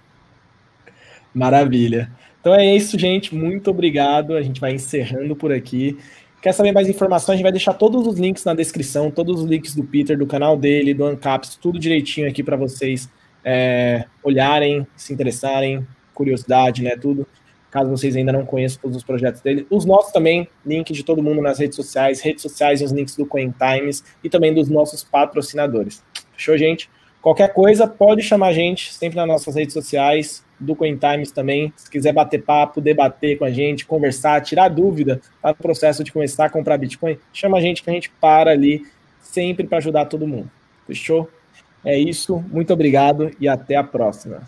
Maravilha. Então é isso, gente. Muito obrigado. A gente vai encerrando por aqui. Quer saber mais informações? A gente vai deixar todos os links na descrição, todos os links do Peter, do canal dele, do Ancaps, tudo direitinho aqui para vocês é, olharem, se interessarem, curiosidade, né? Tudo caso vocês ainda não conheçam todos os projetos dele. Os nossos também, link de todo mundo nas redes sociais, redes sociais e os links do Coin Times e também dos nossos patrocinadores. Fechou, gente? Qualquer coisa, pode chamar a gente sempre nas nossas redes sociais, do Coin Times também. Se quiser bater papo, debater com a gente, conversar, tirar dúvida para o processo de começar a comprar Bitcoin, chama a gente que a gente para ali sempre para ajudar todo mundo. Fechou? É isso, muito obrigado e até a próxima.